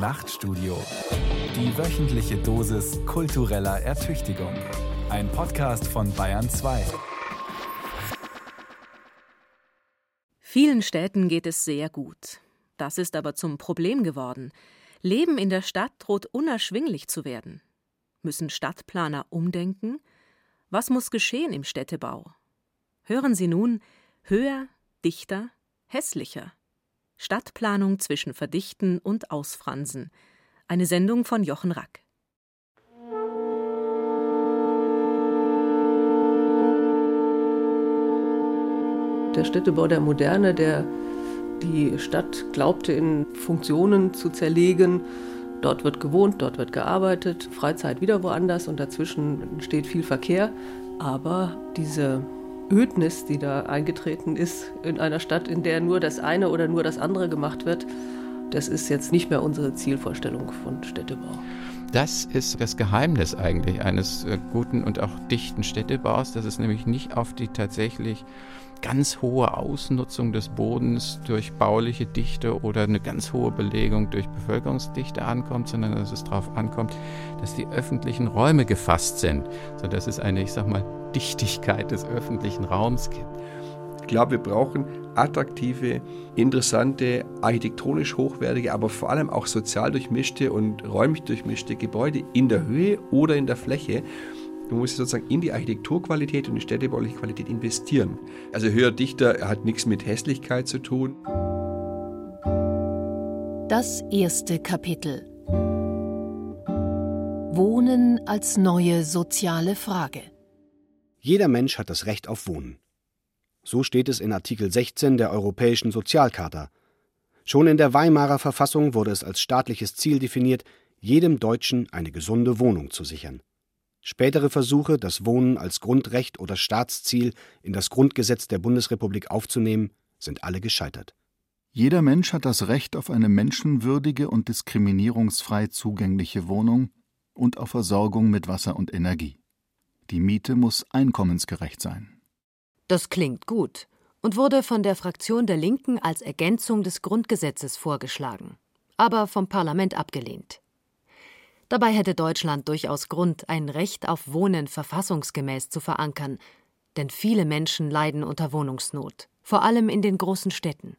Nachtstudio. Die wöchentliche Dosis kultureller Ertüchtigung. Ein Podcast von Bayern 2. Vielen Städten geht es sehr gut. Das ist aber zum Problem geworden. Leben in der Stadt droht unerschwinglich zu werden. Müssen Stadtplaner umdenken? Was muss geschehen im Städtebau? Hören Sie nun höher, dichter, hässlicher. Stadtplanung zwischen Verdichten und Ausfransen. Eine Sendung von Jochen Rack. Der Städtebau der Moderne, der die Stadt glaubte in Funktionen zu zerlegen. Dort wird gewohnt, dort wird gearbeitet, Freizeit wieder woanders und dazwischen steht viel Verkehr. Aber diese Ödnis, die da eingetreten ist in einer Stadt, in der nur das eine oder nur das andere gemacht wird, das ist jetzt nicht mehr unsere Zielvorstellung von Städtebau. Das ist das Geheimnis eigentlich eines äh, guten und auch dichten Städtebaus, dass es nämlich nicht auf die tatsächlich ganz hohe Ausnutzung des Bodens durch bauliche Dichte oder eine ganz hohe Belegung durch Bevölkerungsdichte ankommt, sondern dass es darauf ankommt, dass die öffentlichen Räume gefasst sind, sodass es eine, ich sag mal, Dichtigkeit des öffentlichen Raums gibt. Ich glaube, wir brauchen attraktive, interessante, architektonisch hochwertige, aber vor allem auch sozial durchmischte und räumlich durchmischte Gebäude in der Höhe oder in der Fläche. Man muss sozusagen in die Architekturqualität und die städtebauliche Qualität investieren. Also höher, dichter hat nichts mit Hässlichkeit zu tun. Das erste Kapitel. Wohnen als neue soziale Frage. Jeder Mensch hat das Recht auf Wohnen. So steht es in Artikel 16 der Europäischen Sozialcharta. Schon in der Weimarer Verfassung wurde es als staatliches Ziel definiert, jedem Deutschen eine gesunde Wohnung zu sichern. Spätere Versuche, das Wohnen als Grundrecht oder Staatsziel in das Grundgesetz der Bundesrepublik aufzunehmen, sind alle gescheitert. Jeder Mensch hat das Recht auf eine menschenwürdige und diskriminierungsfrei zugängliche Wohnung und auf Versorgung mit Wasser und Energie. Die Miete muss einkommensgerecht sein. Das klingt gut und wurde von der Fraktion der Linken als Ergänzung des Grundgesetzes vorgeschlagen, aber vom Parlament abgelehnt. Dabei hätte Deutschland durchaus Grund, ein Recht auf Wohnen verfassungsgemäß zu verankern, denn viele Menschen leiden unter Wohnungsnot, vor allem in den großen Städten.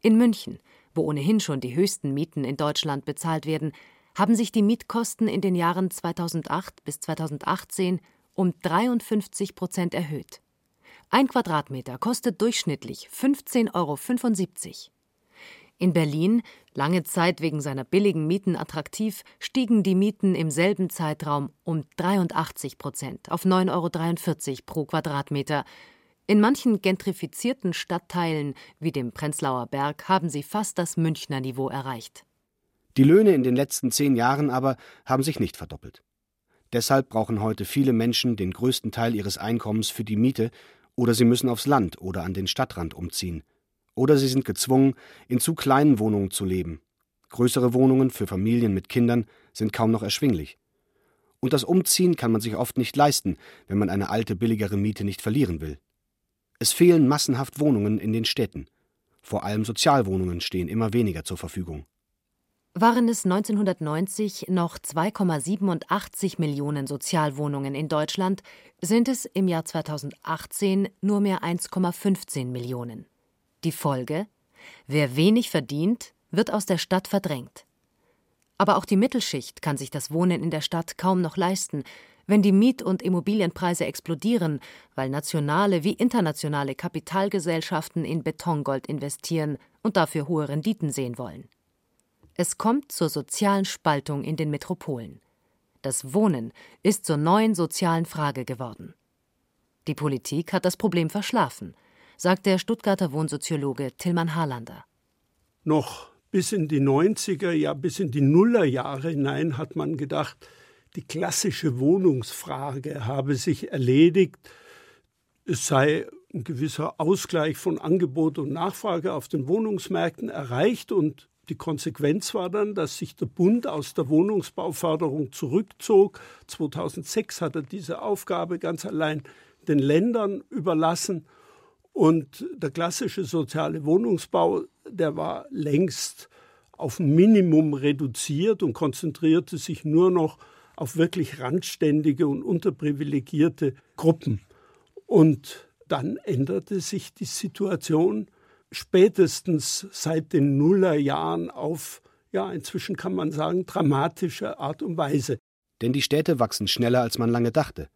In München, wo ohnehin schon die höchsten Mieten in Deutschland bezahlt werden, haben sich die Mietkosten in den Jahren 2008 bis 2018 um 53 Prozent erhöht. Ein Quadratmeter kostet durchschnittlich 15,75 Euro. In Berlin, lange Zeit wegen seiner billigen Mieten attraktiv, stiegen die Mieten im selben Zeitraum um 83 Prozent auf 9,43 Euro pro Quadratmeter. In manchen gentrifizierten Stadtteilen wie dem Prenzlauer Berg haben sie fast das Münchner Niveau erreicht. Die Löhne in den letzten zehn Jahren aber haben sich nicht verdoppelt. Deshalb brauchen heute viele Menschen den größten Teil ihres Einkommens für die Miete oder sie müssen aufs Land oder an den Stadtrand umziehen. Oder sie sind gezwungen, in zu kleinen Wohnungen zu leben. Größere Wohnungen für Familien mit Kindern sind kaum noch erschwinglich. Und das Umziehen kann man sich oft nicht leisten, wenn man eine alte, billigere Miete nicht verlieren will. Es fehlen massenhaft Wohnungen in den Städten. Vor allem Sozialwohnungen stehen immer weniger zur Verfügung. Waren es 1990 noch 2,87 Millionen Sozialwohnungen in Deutschland, sind es im Jahr 2018 nur mehr 1,15 Millionen. Die Folge? Wer wenig verdient, wird aus der Stadt verdrängt. Aber auch die Mittelschicht kann sich das Wohnen in der Stadt kaum noch leisten, wenn die Miet- und Immobilienpreise explodieren, weil nationale wie internationale Kapitalgesellschaften in Betongold investieren und dafür hohe Renditen sehen wollen. Es kommt zur sozialen Spaltung in den Metropolen. Das Wohnen ist zur neuen sozialen Frage geworden. Die Politik hat das Problem verschlafen, sagt der Stuttgarter Wohnsoziologe Tillmann Harlander. Noch bis in die 90er, ja bis in die Nullerjahre hinein hat man gedacht, die klassische Wohnungsfrage habe sich erledigt. Es sei ein gewisser Ausgleich von Angebot und Nachfrage auf den Wohnungsmärkten erreicht und die Konsequenz war dann, dass sich der Bund aus der Wohnungsbauförderung zurückzog. 2006 hat er diese Aufgabe ganz allein den Ländern überlassen. Und der klassische soziale Wohnungsbau, der war längst auf Minimum reduziert und konzentrierte sich nur noch auf wirklich randständige und unterprivilegierte Gruppen. Und dann änderte sich die Situation spätestens seit den Nullerjahren auf, ja, inzwischen kann man sagen, dramatische Art und Weise. Denn die Städte wachsen schneller, als man lange dachte.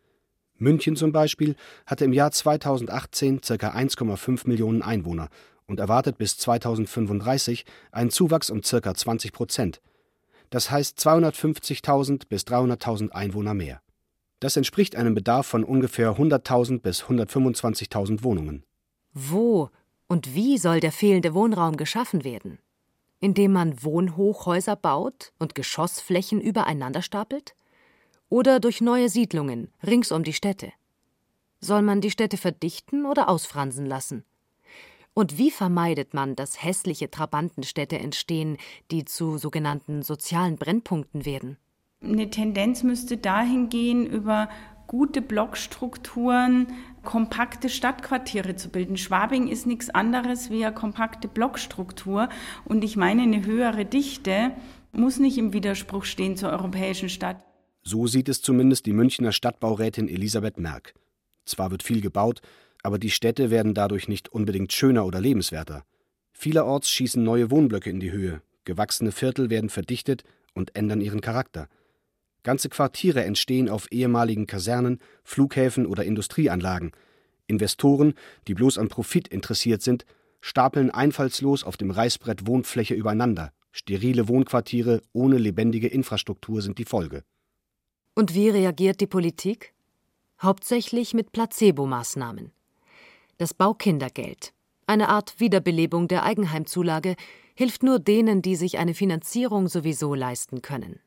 München zum Beispiel hatte im Jahr 2018 ca. 1,5 Millionen Einwohner und erwartet bis 2035 einen Zuwachs um ca. 20 Prozent. Das heißt 250.000 bis 300.000 Einwohner mehr. Das entspricht einem Bedarf von ungefähr 100.000 bis 125.000 Wohnungen. Wo und wie soll der fehlende Wohnraum geschaffen werden? Indem man Wohnhochhäuser baut und Geschossflächen übereinander stapelt? Oder durch neue Siedlungen rings um die Städte? Soll man die Städte verdichten oder ausfransen lassen? Und wie vermeidet man, dass hässliche Trabantenstädte entstehen, die zu sogenannten sozialen Brennpunkten werden? Eine Tendenz müsste dahin gehen, über gute Blockstrukturen kompakte Stadtquartiere zu bilden. Schwabing ist nichts anderes wie eine kompakte Blockstruktur. Und ich meine, eine höhere Dichte muss nicht im Widerspruch stehen zur europäischen Stadt. So sieht es zumindest die Münchner Stadtbaurätin Elisabeth Merck. Zwar wird viel gebaut, aber die Städte werden dadurch nicht unbedingt schöner oder lebenswerter. Vielerorts schießen neue Wohnblöcke in die Höhe, gewachsene Viertel werden verdichtet und ändern ihren Charakter. Ganze Quartiere entstehen auf ehemaligen Kasernen, Flughäfen oder Industrieanlagen. Investoren, die bloß am Profit interessiert sind, stapeln einfallslos auf dem Reißbrett Wohnfläche übereinander. Sterile Wohnquartiere ohne lebendige Infrastruktur sind die Folge. Und wie reagiert die Politik? Hauptsächlich mit Placebo-Maßnahmen. Das Baukindergeld, eine Art Wiederbelebung der Eigenheimzulage, hilft nur denen, die sich eine Finanzierung sowieso leisten können.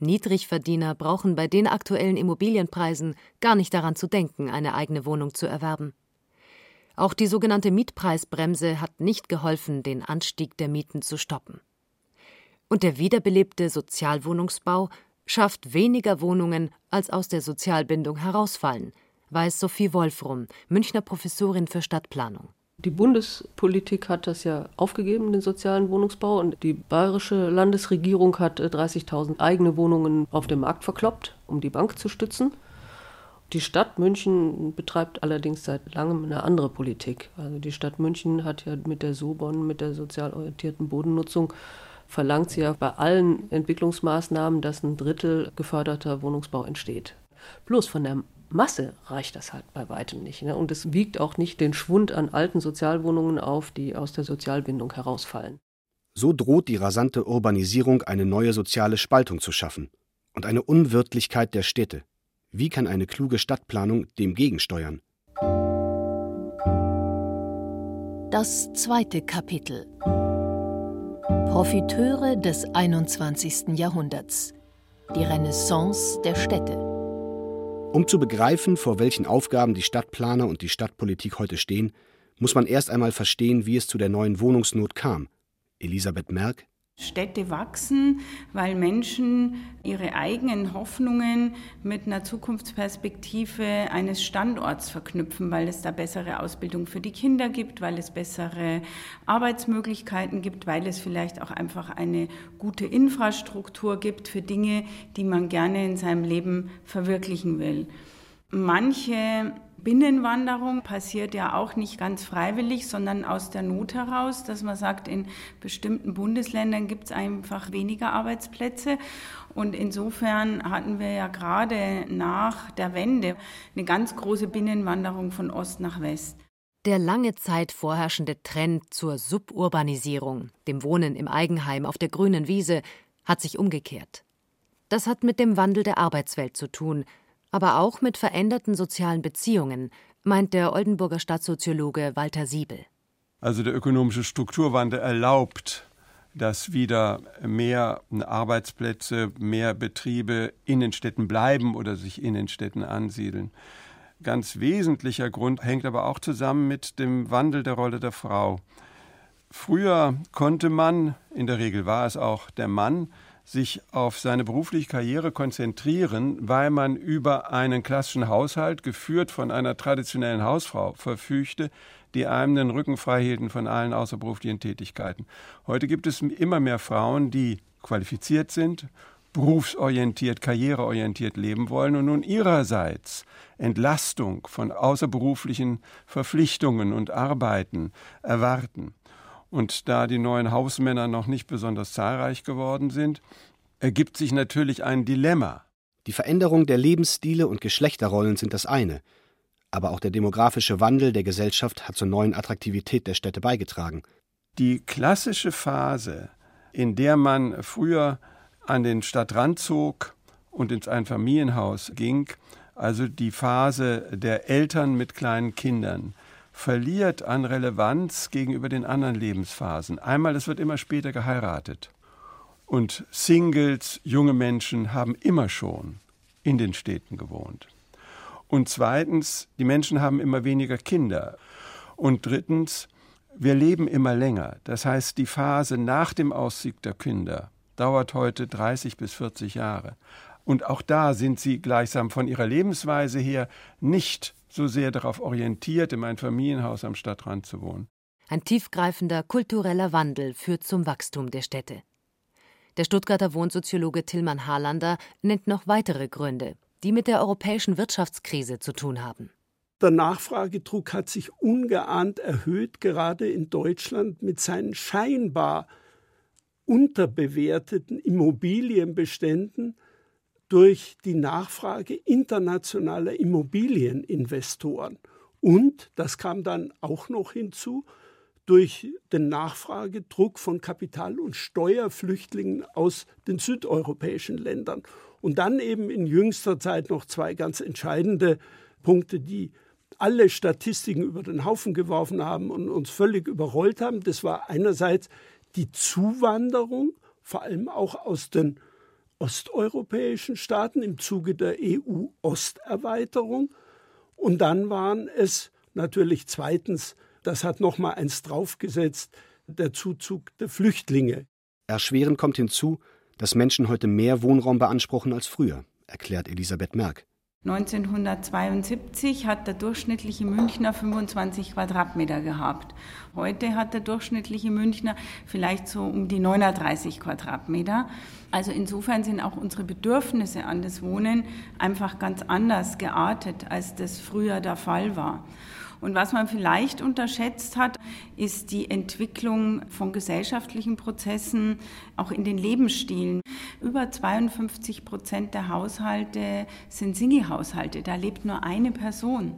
Niedrigverdiener brauchen bei den aktuellen Immobilienpreisen gar nicht daran zu denken, eine eigene Wohnung zu erwerben. Auch die sogenannte Mietpreisbremse hat nicht geholfen, den Anstieg der Mieten zu stoppen. Und der wiederbelebte Sozialwohnungsbau schafft weniger Wohnungen, als aus der Sozialbindung herausfallen, weiß Sophie Wolfrum, Münchner Professorin für Stadtplanung. Die Bundespolitik hat das ja aufgegeben, den sozialen Wohnungsbau, und die bayerische Landesregierung hat 30.000 eigene Wohnungen auf dem Markt verkloppt, um die Bank zu stützen. Die Stadt München betreibt allerdings seit langem eine andere Politik. Also die Stadt München hat ja mit der Sobon, mit der sozial orientierten Bodennutzung, verlangt sie ja bei allen Entwicklungsmaßnahmen, dass ein Drittel geförderter Wohnungsbau entsteht. Bloß von der Masse reicht das halt bei weitem nicht. Ne? Und es wiegt auch nicht den Schwund an alten Sozialwohnungen auf, die aus der Sozialbindung herausfallen. So droht die rasante Urbanisierung eine neue soziale Spaltung zu schaffen und eine Unwirtlichkeit der Städte. Wie kann eine kluge Stadtplanung dem gegensteuern? Das zweite Kapitel Profiteure des 21. Jahrhunderts Die Renaissance der Städte um zu begreifen, vor welchen Aufgaben die Stadtplaner und die Stadtpolitik heute stehen, muss man erst einmal verstehen, wie es zu der neuen Wohnungsnot kam. Elisabeth Merck Städte wachsen, weil Menschen ihre eigenen Hoffnungen mit einer Zukunftsperspektive eines Standorts verknüpfen, weil es da bessere Ausbildung für die Kinder gibt, weil es bessere Arbeitsmöglichkeiten gibt, weil es vielleicht auch einfach eine gute Infrastruktur gibt für Dinge, die man gerne in seinem Leben verwirklichen will. Manche Binnenwanderung passiert ja auch nicht ganz freiwillig, sondern aus der Not heraus, dass man sagt, in bestimmten Bundesländern gibt es einfach weniger Arbeitsplätze. Und insofern hatten wir ja gerade nach der Wende eine ganz große Binnenwanderung von Ost nach West. Der lange Zeit vorherrschende Trend zur Suburbanisierung, dem Wohnen im Eigenheim auf der grünen Wiese, hat sich umgekehrt. Das hat mit dem Wandel der Arbeitswelt zu tun, aber auch mit veränderten sozialen Beziehungen, meint der Oldenburger Stadtsoziologe Walter Siebel. Also der ökonomische Strukturwandel erlaubt, dass wieder mehr Arbeitsplätze, mehr Betriebe in den Städten bleiben oder sich in den Städten ansiedeln. Ganz wesentlicher Grund hängt aber auch zusammen mit dem Wandel der Rolle der Frau. Früher konnte man, in der Regel war es auch der Mann, sich auf seine berufliche Karriere konzentrieren, weil man über einen klassischen Haushalt, geführt von einer traditionellen Hausfrau, verfügte, die einem den Rücken frei hielten von allen außerberuflichen Tätigkeiten. Heute gibt es immer mehr Frauen, die qualifiziert sind, berufsorientiert, karriereorientiert leben wollen und nun ihrerseits Entlastung von außerberuflichen Verpflichtungen und Arbeiten erwarten. Und da die neuen Hausmänner noch nicht besonders zahlreich geworden sind, ergibt sich natürlich ein Dilemma. Die Veränderung der Lebensstile und Geschlechterrollen sind das eine, aber auch der demografische Wandel der Gesellschaft hat zur neuen Attraktivität der Städte beigetragen. Die klassische Phase, in der man früher an den Stadtrand zog und ins Einfamilienhaus ging, also die Phase der Eltern mit kleinen Kindern, verliert an Relevanz gegenüber den anderen Lebensphasen. Einmal, es wird immer später geheiratet. Und Singles, junge Menschen haben immer schon in den Städten gewohnt. Und zweitens, die Menschen haben immer weniger Kinder. Und drittens, wir leben immer länger. Das heißt, die Phase nach dem Aussieg der Kinder dauert heute 30 bis 40 Jahre. Und auch da sind sie gleichsam von ihrer Lebensweise her nicht so sehr darauf orientiert, in einem Familienhaus am Stadtrand zu wohnen. Ein tiefgreifender kultureller Wandel führt zum Wachstum der Städte. Der Stuttgarter Wohnsoziologe Tillmann Harlander nennt noch weitere Gründe, die mit der europäischen Wirtschaftskrise zu tun haben. Der Nachfragedruck hat sich ungeahnt erhöht, gerade in Deutschland mit seinen scheinbar unterbewerteten Immobilienbeständen durch die Nachfrage internationaler Immobilieninvestoren. Und, das kam dann auch noch hinzu, durch den Nachfragedruck von Kapital- und Steuerflüchtlingen aus den südeuropäischen Ländern. Und dann eben in jüngster Zeit noch zwei ganz entscheidende Punkte, die alle Statistiken über den Haufen geworfen haben und uns völlig überrollt haben. Das war einerseits die Zuwanderung, vor allem auch aus den osteuropäischen Staaten im Zuge der EU-Osterweiterung. Und dann waren es natürlich zweitens, das hat noch mal eins draufgesetzt, der Zuzug der Flüchtlinge. Erschwerend kommt hinzu, dass Menschen heute mehr Wohnraum beanspruchen als früher, erklärt Elisabeth Merck. 1972 hat der durchschnittliche Münchner 25 Quadratmeter gehabt. Heute hat der durchschnittliche Münchner vielleicht so um die 39 Quadratmeter. Also insofern sind auch unsere Bedürfnisse an das Wohnen einfach ganz anders geartet, als das früher der Fall war. Und was man vielleicht unterschätzt hat, ist die Entwicklung von gesellschaftlichen Prozessen, auch in den Lebensstilen. Über 52 Prozent der Haushalte sind Single-Haushalte. Da lebt nur eine Person.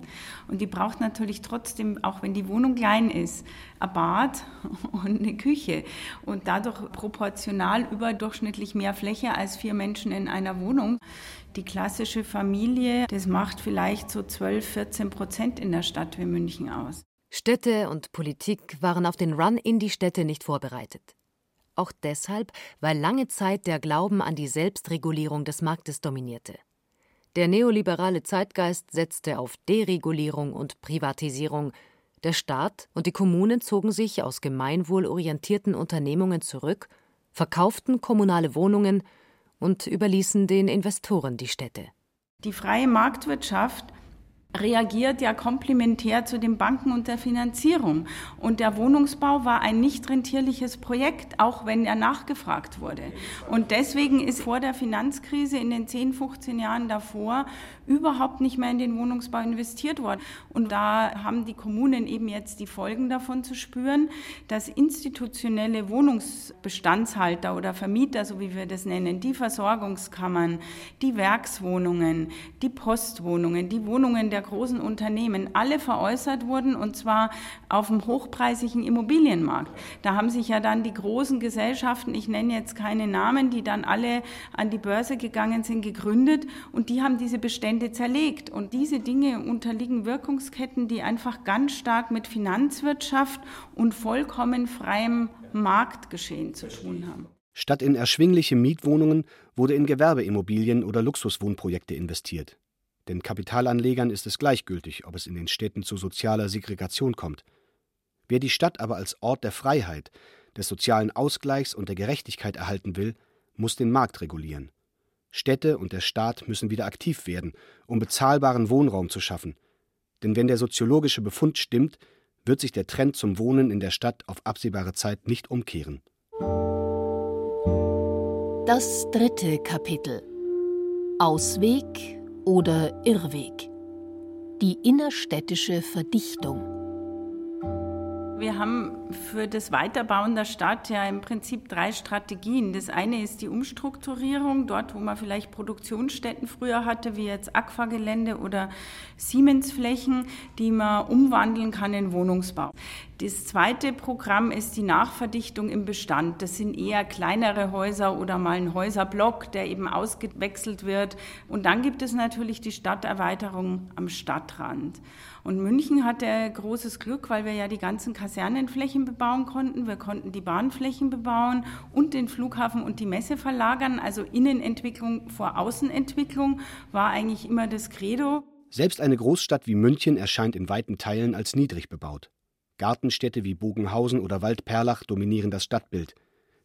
Und die braucht natürlich trotzdem, auch wenn die Wohnung klein ist, ein Bad und eine Küche. Und dadurch proportional überdurchschnittlich mehr Fläche als vier Menschen in einer Wohnung. Die klassische Familie, das macht vielleicht so 12, 14 Prozent in der Stadt wie München aus. Städte und Politik waren auf den Run in die Städte nicht vorbereitet. Auch deshalb, weil lange Zeit der Glauben an die Selbstregulierung des Marktes dominierte. Der neoliberale Zeitgeist setzte auf Deregulierung und Privatisierung. Der Staat und die Kommunen zogen sich aus gemeinwohlorientierten Unternehmungen zurück, verkauften kommunale Wohnungen und überließen den Investoren die Städte. Die freie Marktwirtschaft reagiert ja komplementär zu den Banken und der Finanzierung. Und der Wohnungsbau war ein nicht rentierliches Projekt, auch wenn er nachgefragt wurde. Und deswegen ist vor der Finanzkrise in den 10, 15 Jahren davor überhaupt nicht mehr in den Wohnungsbau investiert worden. Und da haben die Kommunen eben jetzt die Folgen davon zu spüren, dass institutionelle Wohnungsbestandshalter oder Vermieter, so wie wir das nennen, die Versorgungskammern, die Werkswohnungen, die Postwohnungen, die Wohnungen der großen Unternehmen alle veräußert wurden und zwar auf dem hochpreisigen Immobilienmarkt. Da haben sich ja dann die großen Gesellschaften, ich nenne jetzt keine Namen, die dann alle an die Börse gegangen sind, gegründet und die haben diese Bestände zerlegt. Und diese Dinge unterliegen Wirkungsketten, die einfach ganz stark mit Finanzwirtschaft und vollkommen freiem Marktgeschehen zu tun haben. Statt in erschwingliche Mietwohnungen wurde in Gewerbeimmobilien oder Luxuswohnprojekte investiert. Den Kapitalanlegern ist es gleichgültig, ob es in den Städten zu sozialer Segregation kommt. Wer die Stadt aber als Ort der Freiheit, des sozialen Ausgleichs und der Gerechtigkeit erhalten will, muss den Markt regulieren. Städte und der Staat müssen wieder aktiv werden, um bezahlbaren Wohnraum zu schaffen. Denn wenn der soziologische Befund stimmt, wird sich der Trend zum Wohnen in der Stadt auf absehbare Zeit nicht umkehren. Das dritte Kapitel Ausweg oder Irrweg. Die innerstädtische Verdichtung. Wir haben für das Weiterbauen der Stadt ja im Prinzip drei Strategien. Das eine ist die Umstrukturierung, dort wo man vielleicht Produktionsstätten früher hatte, wie jetzt Aquagelände oder Siemensflächen, die man umwandeln kann in Wohnungsbau. Das zweite Programm ist die Nachverdichtung im Bestand. Das sind eher kleinere Häuser oder mal ein Häuserblock, der eben ausgewechselt wird. Und dann gibt es natürlich die Stadterweiterung am Stadtrand. Und München hatte großes Glück, weil wir ja die ganzen Kasernenflächen bebauen konnten. Wir konnten die Bahnflächen bebauen und den Flughafen und die Messe verlagern. Also Innenentwicklung vor Außenentwicklung war eigentlich immer das Credo. Selbst eine Großstadt wie München erscheint in weiten Teilen als niedrig bebaut. Gartenstädte wie Bogenhausen oder Waldperlach dominieren das Stadtbild.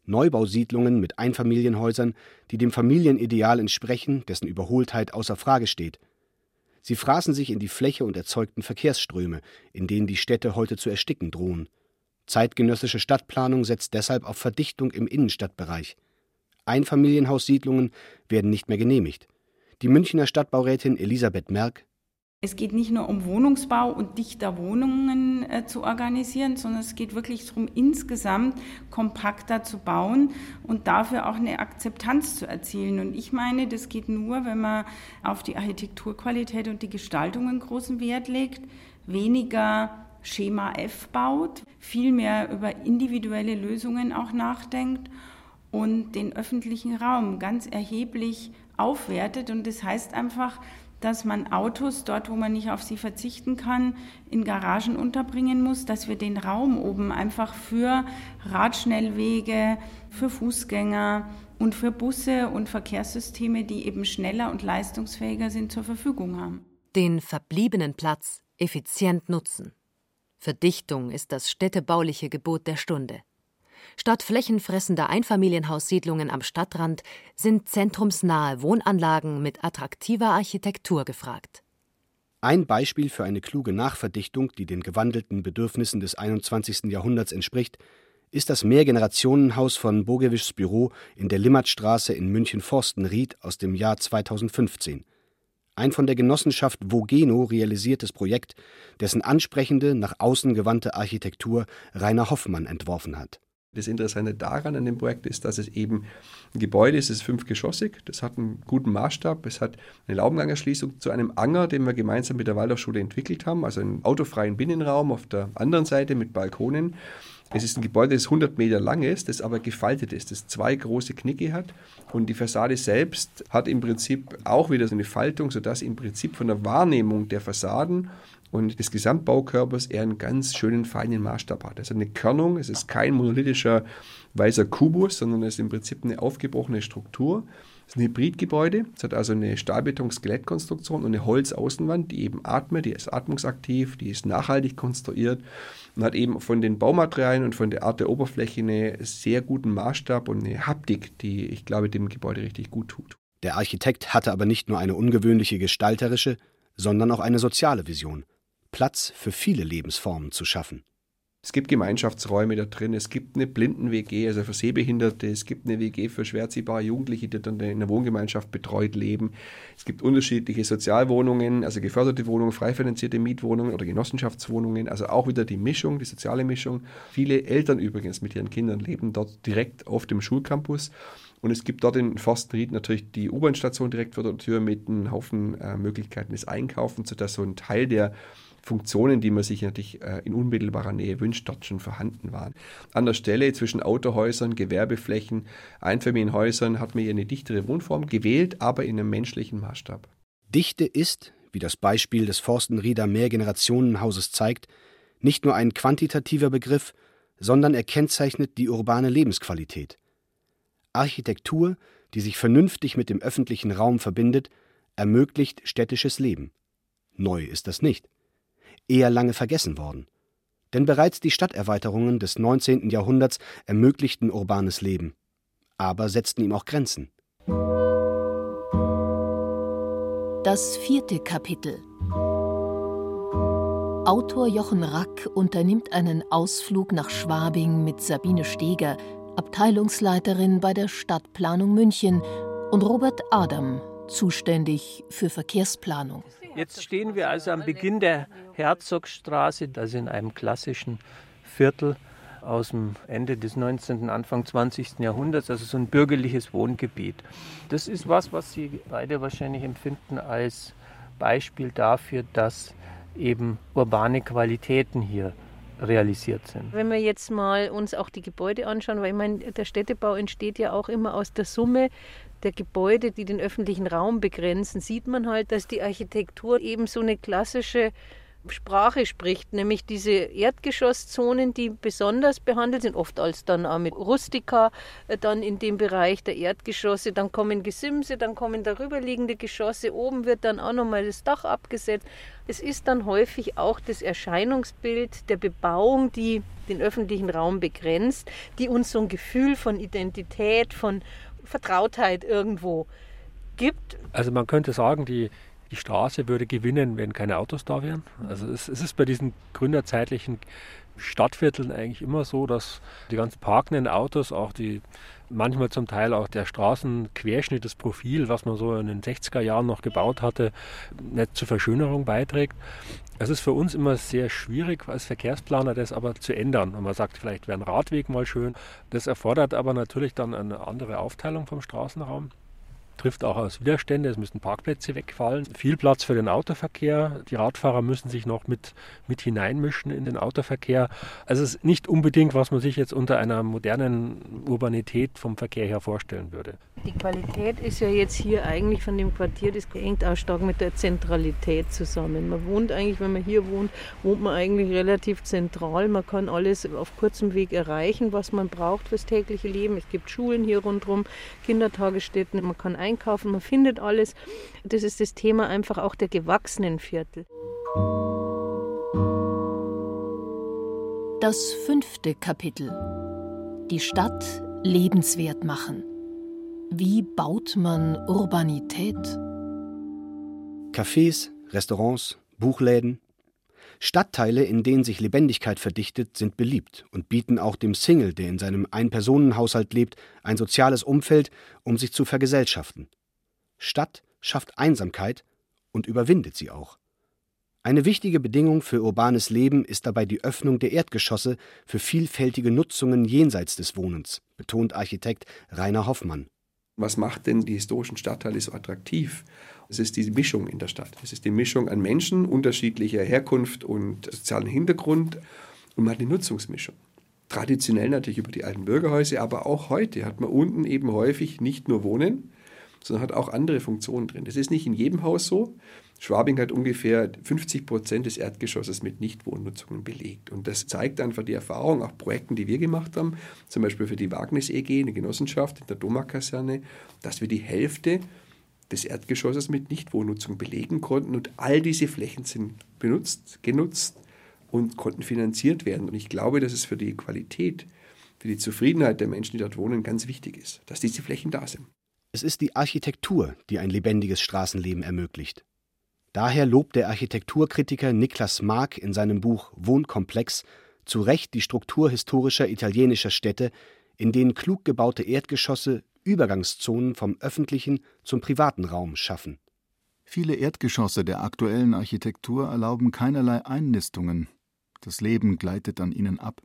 Neubausiedlungen mit Einfamilienhäusern, die dem Familienideal entsprechen, dessen Überholtheit außer Frage steht. Sie fraßen sich in die Fläche und erzeugten Verkehrsströme, in denen die Städte heute zu ersticken drohen. Zeitgenössische Stadtplanung setzt deshalb auf Verdichtung im Innenstadtbereich. Einfamilienhaussiedlungen werden nicht mehr genehmigt. Die Münchner Stadtbaurätin Elisabeth Merck es geht nicht nur um Wohnungsbau und dichter Wohnungen äh, zu organisieren, sondern es geht wirklich darum, insgesamt kompakter zu bauen und dafür auch eine Akzeptanz zu erzielen. Und ich meine, das geht nur, wenn man auf die Architekturqualität und die Gestaltung einen großen Wert legt, weniger Schema F baut, viel mehr über individuelle Lösungen auch nachdenkt und den öffentlichen Raum ganz erheblich aufwertet. Und das heißt einfach, dass man Autos dort, wo man nicht auf sie verzichten kann, in Garagen unterbringen muss, dass wir den Raum oben einfach für Radschnellwege, für Fußgänger und für Busse und Verkehrssysteme, die eben schneller und leistungsfähiger sind, zur Verfügung haben. Den verbliebenen Platz effizient nutzen. Verdichtung ist das städtebauliche Gebot der Stunde. Statt flächenfressender Einfamilienhaussiedlungen am Stadtrand sind zentrumsnahe Wohnanlagen mit attraktiver Architektur gefragt. Ein Beispiel für eine kluge Nachverdichtung, die den gewandelten Bedürfnissen des 21. Jahrhunderts entspricht, ist das Mehrgenerationenhaus von Bogewischs Büro in der Limmatstraße in München-Forstenried aus dem Jahr 2015. Ein von der Genossenschaft Vogeno realisiertes Projekt, dessen ansprechende, nach außen gewandte Architektur Rainer Hoffmann entworfen hat. Das Interessante daran an dem Projekt ist, dass es eben ein Gebäude ist, es ist fünfgeschossig, das hat einen guten Maßstab, es hat eine Laubengangerschließung zu einem Anger, den wir gemeinsam mit der Waldorfschule entwickelt haben, also einen autofreien Binnenraum auf der anderen Seite mit Balkonen. Es ist ein Gebäude, das 100 Meter lang ist, das aber gefaltet ist, das zwei große Knicke hat. Und die Fassade selbst hat im Prinzip auch wieder so eine Faltung, sodass im Prinzip von der Wahrnehmung der Fassaden und des Gesamtbaukörpers er einen ganz schönen feinen Maßstab hat. Es ist eine Körnung, es ist kein monolithischer weißer Kubus, sondern es ist im Prinzip eine aufgebrochene Struktur. Es ist ein Hybridgebäude, es hat also eine Stahlbeton-Skelettkonstruktion und eine Holzaußenwand, die eben atmet, die ist atmungsaktiv, die ist nachhaltig konstruiert und hat eben von den Baumaterialien und von der Art der Oberfläche einen sehr guten Maßstab und eine Haptik, die ich glaube dem Gebäude richtig gut tut. Der Architekt hatte aber nicht nur eine ungewöhnliche gestalterische, sondern auch eine soziale Vision. Platz für viele Lebensformen zu schaffen. Es gibt Gemeinschaftsräume da drin, es gibt eine Blinden-WG, also für Sehbehinderte, es gibt eine WG für schwer erziehbare Jugendliche, die dann in einer Wohngemeinschaft betreut leben. Es gibt unterschiedliche Sozialwohnungen, also geförderte Wohnungen, frei finanzierte Mietwohnungen oder Genossenschaftswohnungen, also auch wieder die Mischung, die soziale Mischung. Viele Eltern übrigens mit ihren Kindern leben dort direkt auf dem Schulcampus. Und es gibt dort in Forstenried natürlich die U-Bahn-Station direkt vor der Tür mit einem Haufen äh, Möglichkeiten des Einkaufens, sodass so ein Teil der Funktionen, die man sich natürlich äh, in unmittelbarer Nähe wünscht, dort schon vorhanden waren. An der Stelle zwischen Autohäusern, Gewerbeflächen, Einfamilienhäusern hat man hier eine dichtere Wohnform gewählt, aber in einem menschlichen Maßstab. Dichte ist, wie das Beispiel des Forstenrieder Mehrgenerationenhauses zeigt, nicht nur ein quantitativer Begriff, sondern er kennzeichnet die urbane Lebensqualität. Architektur, die sich vernünftig mit dem öffentlichen Raum verbindet, ermöglicht städtisches Leben. Neu ist das nicht eher lange vergessen worden. Denn bereits die Stadterweiterungen des 19. Jahrhunderts ermöglichten urbanes Leben. aber setzten ihm auch Grenzen. Das vierte Kapitel Autor Jochen Rack unternimmt einen Ausflug nach Schwabing mit Sabine Steger, Abteilungsleiterin bei der Stadtplanung München, und Robert Adam, zuständig für Verkehrsplanung. Jetzt stehen wir also am Beginn der Herzogstraße, das in einem klassischen Viertel aus dem Ende des 19., Anfang 20. Jahrhunderts, also so ein bürgerliches Wohngebiet. Das ist was, was Sie beide wahrscheinlich empfinden als Beispiel dafür, dass eben urbane Qualitäten hier realisiert sind. Wenn wir jetzt mal uns auch die Gebäude anschauen, weil ich meine, der Städtebau entsteht ja auch immer aus der Summe der Gebäude, die den öffentlichen Raum begrenzen, sieht man halt, dass die Architektur eben so eine klassische Sprache spricht, nämlich diese Erdgeschosszonen, die besonders behandelt sind, oft als dann auch mit Rustika, äh, dann in dem Bereich der Erdgeschosse, dann kommen Gesimse, dann kommen darüberliegende Geschosse, oben wird dann auch nochmal das Dach abgesetzt. Es ist dann häufig auch das Erscheinungsbild der Bebauung, die den öffentlichen Raum begrenzt, die uns so ein Gefühl von Identität, von Vertrautheit irgendwo gibt. Also man könnte sagen, die die Straße würde gewinnen, wenn keine Autos da wären. Also es, es ist bei diesen gründerzeitlichen Stadtvierteln eigentlich immer so, dass die ganzen parkenden Autos, auch die manchmal zum Teil auch der Straßenquerschnitt, das Profil, was man so in den 60er Jahren noch gebaut hatte, nicht zur Verschönerung beiträgt. Es ist für uns immer sehr schwierig als Verkehrsplaner, das aber zu ändern. Und man sagt, vielleicht wäre ein Radweg mal schön. Das erfordert aber natürlich dann eine andere Aufteilung vom Straßenraum trifft auch aus Widerstände. Es müssen Parkplätze wegfallen. Viel Platz für den Autoverkehr. Die Radfahrer müssen sich noch mit, mit hineinmischen in den Autoverkehr. Also es ist nicht unbedingt, was man sich jetzt unter einer modernen Urbanität vom Verkehr her vorstellen würde. Die Qualität ist ja jetzt hier eigentlich von dem Quartier, das hängt auch stark mit der Zentralität zusammen. Man wohnt eigentlich, wenn man hier wohnt, wohnt man eigentlich relativ zentral. Man kann alles auf kurzem Weg erreichen, was man braucht fürs tägliche Leben. Es gibt Schulen hier rundherum, Kindertagesstätten, man kann einkaufen, man findet alles. Das ist das Thema einfach auch der gewachsenen Viertel. Das fünfte Kapitel. Die Stadt lebenswert machen. Wie baut man Urbanität? Cafés, Restaurants, Buchläden. Stadtteile, in denen sich Lebendigkeit verdichtet, sind beliebt und bieten auch dem Single, der in seinem Ein-Personen-Haushalt lebt, ein soziales Umfeld, um sich zu vergesellschaften. Stadt schafft Einsamkeit und überwindet sie auch. Eine wichtige Bedingung für urbanes Leben ist dabei die Öffnung der Erdgeschosse für vielfältige Nutzungen jenseits des Wohnens, betont Architekt Rainer Hoffmann. Was macht denn die historischen Stadtteile so attraktiv? Es ist diese Mischung in der Stadt. Es ist die Mischung an Menschen unterschiedlicher Herkunft und sozialen Hintergrund und man hat eine Nutzungsmischung. Traditionell natürlich über die alten Bürgerhäuser, aber auch heute hat man unten eben häufig nicht nur Wohnen, sondern hat auch andere Funktionen drin. Das ist nicht in jedem Haus so. Schwabing hat ungefähr 50 Prozent des Erdgeschosses mit Nichtwohnnutzungen belegt. Und das zeigt einfach die Erfahrung, auch Projekten, die wir gemacht haben, zum Beispiel für die Wagnis EG, eine Genossenschaft in der Domarkaserne, dass wir die Hälfte des Erdgeschosses mit Nichtwohnnutzung belegen konnten. Und all diese Flächen sind benutzt, genutzt und konnten finanziert werden. Und ich glaube, dass es für die Qualität, für die Zufriedenheit der Menschen, die dort wohnen, ganz wichtig ist, dass diese Flächen da sind. Es ist die Architektur, die ein lebendiges Straßenleben ermöglicht. Daher lobt der Architekturkritiker Niklas Mark in seinem Buch Wohnkomplex zu Recht die Struktur historischer italienischer Städte, in denen klug gebaute Erdgeschosse Übergangszonen vom öffentlichen zum privaten Raum schaffen. Viele Erdgeschosse der aktuellen Architektur erlauben keinerlei Einnistungen. Das Leben gleitet an ihnen ab.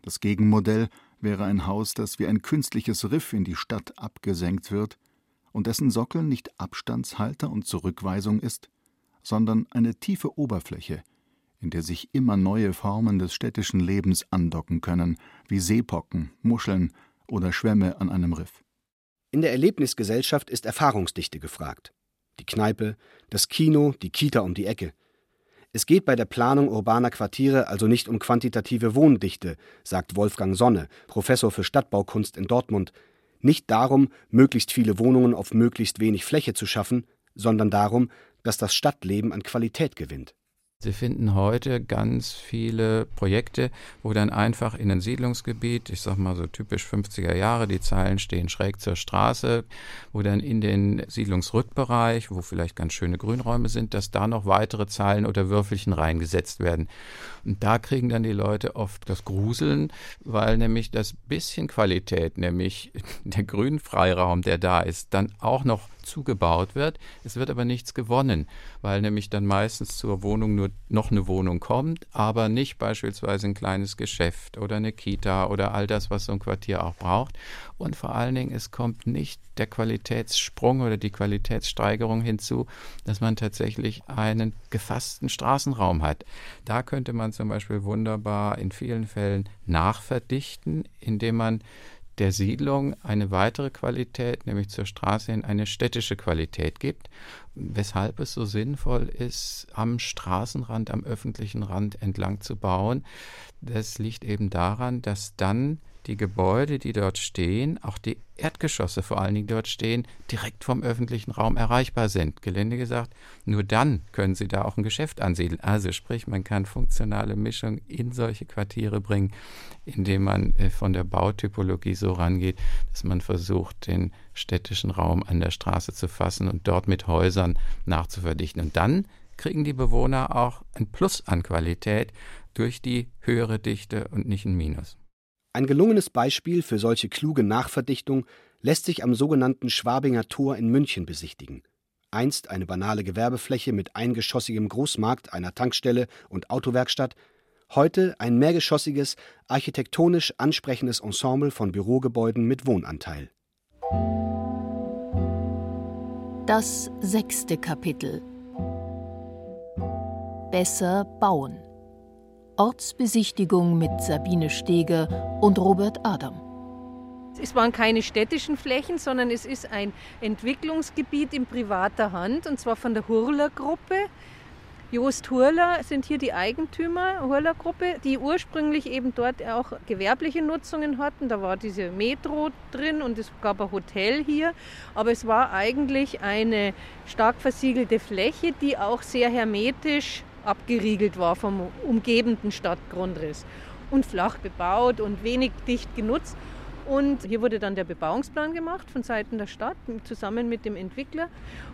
Das Gegenmodell wäre ein Haus, das wie ein künstliches Riff in die Stadt abgesenkt wird und dessen Sockel nicht Abstandshalter und Zurückweisung ist, sondern eine tiefe Oberfläche, in der sich immer neue Formen des städtischen Lebens andocken können, wie Seepocken, Muscheln oder Schwämme an einem Riff. In der Erlebnisgesellschaft ist Erfahrungsdichte gefragt. Die Kneipe, das Kino, die Kita um die Ecke. Es geht bei der Planung urbaner Quartiere also nicht um quantitative Wohndichte, sagt Wolfgang Sonne, Professor für Stadtbaukunst in Dortmund, nicht darum, möglichst viele Wohnungen auf möglichst wenig Fläche zu schaffen, sondern darum, dass das Stadtleben an Qualität gewinnt. Sie finden heute ganz viele Projekte, wo dann einfach in ein Siedlungsgebiet, ich sag mal so typisch 50er Jahre, die Zeilen stehen schräg zur Straße, wo dann in den Siedlungsrückbereich, wo vielleicht ganz schöne Grünräume sind, dass da noch weitere Zeilen oder Würfelchen reingesetzt werden. Und da kriegen dann die Leute oft das Gruseln, weil nämlich das bisschen Qualität, nämlich der Grünfreiraum, der da ist, dann auch noch zugebaut wird. Es wird aber nichts gewonnen, weil nämlich dann meistens zur Wohnung nur noch eine Wohnung kommt, aber nicht beispielsweise ein kleines Geschäft oder eine Kita oder all das, was so ein Quartier auch braucht. Und vor allen Dingen, es kommt nicht der Qualitätssprung oder die Qualitätssteigerung hinzu, dass man tatsächlich einen gefassten Straßenraum hat. Da könnte man zum Beispiel wunderbar in vielen Fällen nachverdichten, indem man der Siedlung eine weitere Qualität, nämlich zur Straße hin eine städtische Qualität gibt, weshalb es so sinnvoll ist, am Straßenrand, am öffentlichen Rand entlang zu bauen. Das liegt eben daran, dass dann die Gebäude, die dort stehen, auch die Erdgeschosse vor allen Dingen dort stehen, direkt vom öffentlichen Raum erreichbar sind. Gelände gesagt, nur dann können Sie da auch ein Geschäft ansiedeln. Also sprich, man kann funktionale Mischung in solche Quartiere bringen, indem man äh, von der Bautypologie so rangeht, dass man versucht, den städtischen Raum an der Straße zu fassen und dort mit Häusern nachzuverdichten. Und dann kriegen die Bewohner auch ein Plus an Qualität durch die höhere Dichte und nicht ein Minus. Ein gelungenes Beispiel für solche kluge Nachverdichtung lässt sich am sogenannten Schwabinger Tor in München besichtigen. Einst eine banale Gewerbefläche mit eingeschossigem Großmarkt, einer Tankstelle und Autowerkstatt, heute ein mehrgeschossiges, architektonisch ansprechendes Ensemble von Bürogebäuden mit Wohnanteil. Das sechste Kapitel Besser bauen Ortsbesichtigung mit Sabine Steger und Robert Adam. Es waren keine städtischen Flächen, sondern es ist ein Entwicklungsgebiet in privater Hand und zwar von der Hurler Gruppe. Jost Hurler sind hier die Eigentümer, Hurler Gruppe, die ursprünglich eben dort auch gewerbliche Nutzungen hatten. Da war diese Metro drin und es gab ein Hotel hier. Aber es war eigentlich eine stark versiegelte Fläche, die auch sehr hermetisch abgeriegelt war vom umgebenden Stadtgrundriss und flach bebaut und wenig dicht genutzt. Und hier wurde dann der Bebauungsplan gemacht von Seiten der Stadt zusammen mit dem Entwickler.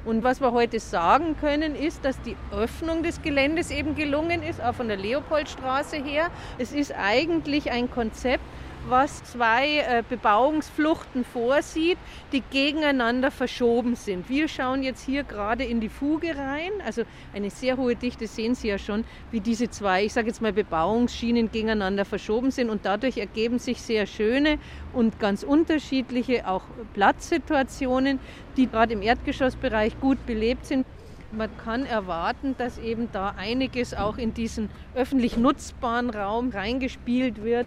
Und was wir heute sagen können, ist, dass die Öffnung des Geländes eben gelungen ist, auch von der Leopoldstraße her. Es ist eigentlich ein Konzept, was zwei äh, Bebauungsfluchten vorsieht, die gegeneinander verschoben sind. Wir schauen jetzt hier gerade in die Fuge rein, also eine sehr hohe Dichte sehen Sie ja schon, wie diese zwei, ich sage jetzt mal Bebauungsschienen gegeneinander verschoben sind. Und dadurch ergeben sich sehr schöne und ganz unterschiedliche auch Platzsituationen, die gerade im Erdgeschossbereich gut belebt sind. Man kann erwarten, dass eben da einiges auch in diesen öffentlich nutzbaren Raum reingespielt wird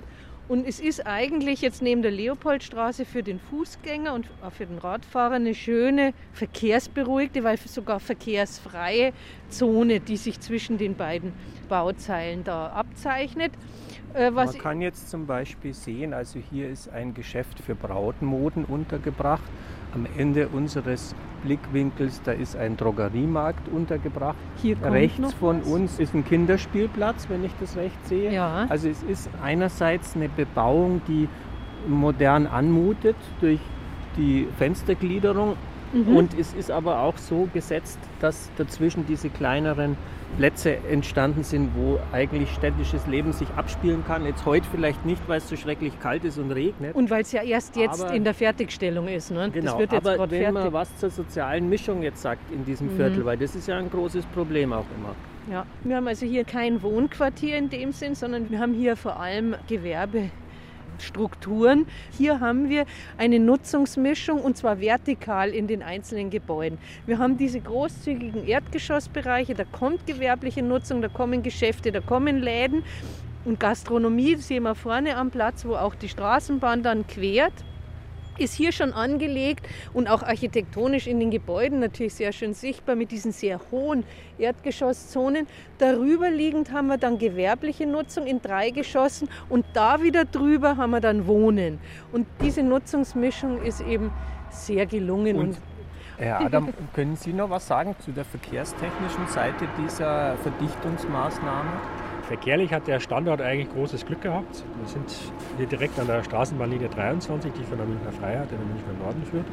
und es ist eigentlich jetzt neben der Leopoldstraße für den Fußgänger und auch für den Radfahrer eine schöne, verkehrsberuhigte, weil sogar verkehrsfreie Zone, die sich zwischen den beiden Bauzeilen da abzeichnet. Äh, Man kann jetzt zum Beispiel sehen, also hier ist ein Geschäft für Brautmoden untergebracht. Am Ende unseres Blickwinkels, da ist ein Drogeriemarkt untergebracht. Hier Rechts von uns ist ein Kinderspielplatz, wenn ich das recht sehe. Ja. Also es ist einerseits eine Bebauung, die modern anmutet durch die Fenstergliederung. Mhm. Und es ist aber auch so gesetzt, dass dazwischen diese kleineren Plätze entstanden sind, wo eigentlich städtisches Leben sich abspielen kann. Jetzt heute vielleicht nicht, weil es so schrecklich kalt ist und regnet. Und weil es ja erst jetzt aber, in der Fertigstellung ist. Ne? Genau, das wird jetzt aber wenn fertig. man was zur sozialen Mischung jetzt sagt in diesem mhm. Viertel, weil das ist ja ein großes Problem auch immer. Ja, wir haben also hier kein Wohnquartier in dem Sinn, sondern wir haben hier vor allem Gewerbe Strukturen. Hier haben wir eine Nutzungsmischung und zwar vertikal in den einzelnen Gebäuden. Wir haben diese großzügigen Erdgeschossbereiche, da kommt gewerbliche Nutzung, da kommen Geschäfte, da kommen Läden und Gastronomie sehen wir vorne am Platz, wo auch die Straßenbahn dann quert ist hier schon angelegt und auch architektonisch in den Gebäuden natürlich sehr schön sichtbar mit diesen sehr hohen Erdgeschosszonen. Darüber liegend haben wir dann gewerbliche Nutzung in drei Geschossen und da wieder drüber haben wir dann Wohnen. Und diese Nutzungsmischung ist eben sehr gelungen. Und Herr Adam, können Sie noch was sagen zu der verkehrstechnischen Seite dieser Verdichtungsmaßnahme? Verkehrlich hat der Standort eigentlich großes Glück gehabt. Wir sind hier direkt an der Straßenbahnlinie 23, die von der Münchner Freiheit in den Münchner Norden führt,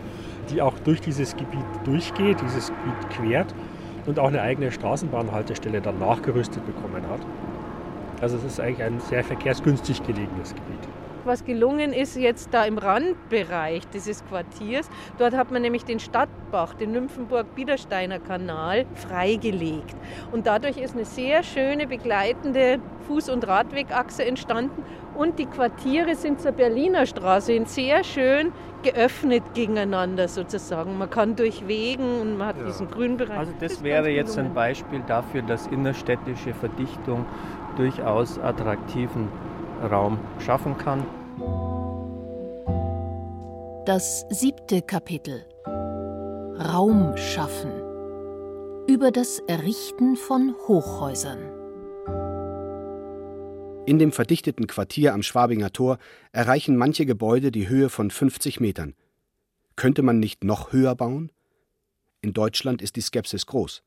die auch durch dieses Gebiet durchgeht, dieses Gebiet quert und auch eine eigene Straßenbahnhaltestelle dann nachgerüstet bekommen hat. Also es ist eigentlich ein sehr verkehrsgünstig gelegenes Gebiet was gelungen ist jetzt da im Randbereich dieses Quartiers. Dort hat man nämlich den Stadtbach, den Nymphenburg-Biedersteiner Kanal, freigelegt. Und dadurch ist eine sehr schöne begleitende Fuß- und Radwegachse entstanden. Und die Quartiere sind zur Berliner Straße hin sehr schön geöffnet gegeneinander sozusagen. Man kann durchwegen und man hat ja. diesen grünen Bereich. Also das, das wäre jetzt ein Beispiel dafür, dass innerstädtische Verdichtung durchaus attraktiven Raum schaffen kann. Das siebte Kapitel Raum schaffen über das Errichten von Hochhäusern. In dem verdichteten Quartier am Schwabinger Tor erreichen manche Gebäude die Höhe von 50 Metern. Könnte man nicht noch höher bauen? In Deutschland ist die Skepsis groß.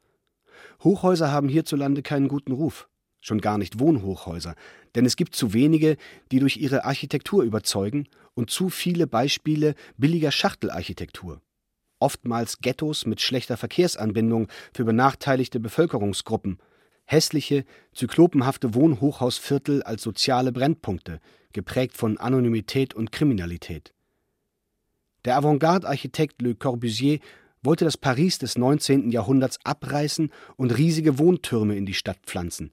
Hochhäuser haben hierzulande keinen guten Ruf schon gar nicht Wohnhochhäuser, denn es gibt zu wenige, die durch ihre Architektur überzeugen und zu viele Beispiele billiger Schachtelarchitektur. Oftmals Ghettos mit schlechter Verkehrsanbindung für benachteiligte Bevölkerungsgruppen, hässliche, zyklopenhafte Wohnhochhausviertel als soziale Brennpunkte, geprägt von Anonymität und Kriminalität. Der Avantgarde-Architekt Le Corbusier wollte das Paris des 19. Jahrhunderts abreißen und riesige Wohntürme in die Stadt pflanzen.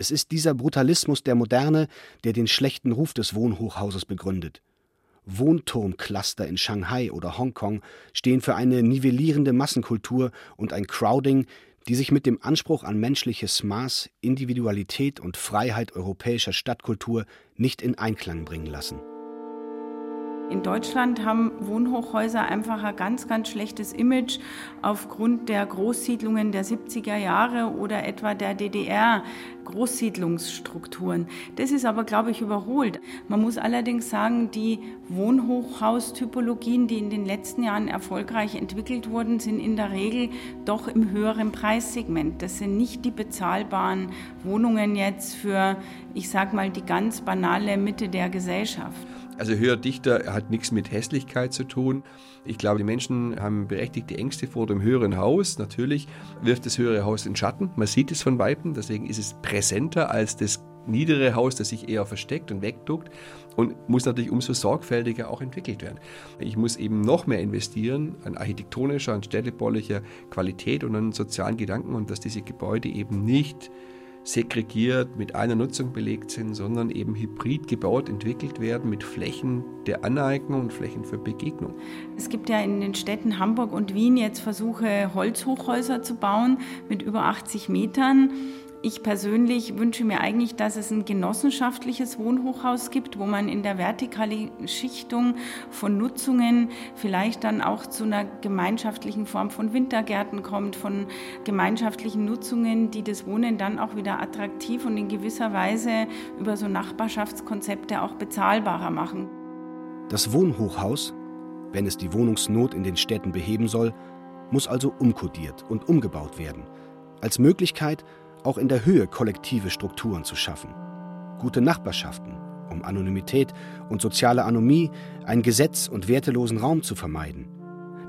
Es ist dieser Brutalismus der Moderne, der den schlechten Ruf des Wohnhochhauses begründet. Wohnturmcluster in Shanghai oder Hongkong stehen für eine nivellierende Massenkultur und ein Crowding, die sich mit dem Anspruch an menschliches Maß, Individualität und Freiheit europäischer Stadtkultur nicht in Einklang bringen lassen. In Deutschland haben Wohnhochhäuser einfach ein ganz, ganz schlechtes Image aufgrund der Großsiedlungen der 70er Jahre oder etwa der DDR. Großsiedlungsstrukturen. Das ist aber, glaube ich, überholt. Man muss allerdings sagen, die Wohnhochhaustypologien, die in den letzten Jahren erfolgreich entwickelt wurden, sind in der Regel doch im höheren Preissegment. Das sind nicht die bezahlbaren Wohnungen jetzt für, ich sage mal, die ganz banale Mitte der Gesellschaft. Also höher dichter hat nichts mit Hässlichkeit zu tun. Ich glaube, die Menschen haben berechtigte Ängste vor dem höheren Haus. Natürlich wirft das höhere Haus in Schatten. Man sieht es von Weitem. Deswegen ist es präsenter als das niedere Haus, das sich eher versteckt und wegduckt und muss natürlich umso sorgfältiger auch entwickelt werden. Ich muss eben noch mehr investieren an architektonischer, an städtebaulicher Qualität und an sozialen Gedanken und dass diese Gebäude eben nicht segregiert mit einer Nutzung belegt sind, sondern eben hybrid gebaut, entwickelt werden mit Flächen der Aneignung und Flächen für Begegnung. Es gibt ja in den Städten Hamburg und Wien jetzt Versuche, Holzhochhäuser zu bauen mit über 80 Metern. Ich persönlich wünsche mir eigentlich, dass es ein genossenschaftliches Wohnhochhaus gibt, wo man in der vertikalen Schichtung von Nutzungen vielleicht dann auch zu einer gemeinschaftlichen Form von Wintergärten kommt, von gemeinschaftlichen Nutzungen, die das Wohnen dann auch wieder attraktiv und in gewisser Weise über so Nachbarschaftskonzepte auch bezahlbarer machen. Das Wohnhochhaus, wenn es die Wohnungsnot in den Städten beheben soll, muss also umkodiert und umgebaut werden. Als Möglichkeit, auch in der Höhe kollektive Strukturen zu schaffen. Gute Nachbarschaften, um Anonymität und soziale Anomie, einen gesetz- und wertelosen Raum zu vermeiden.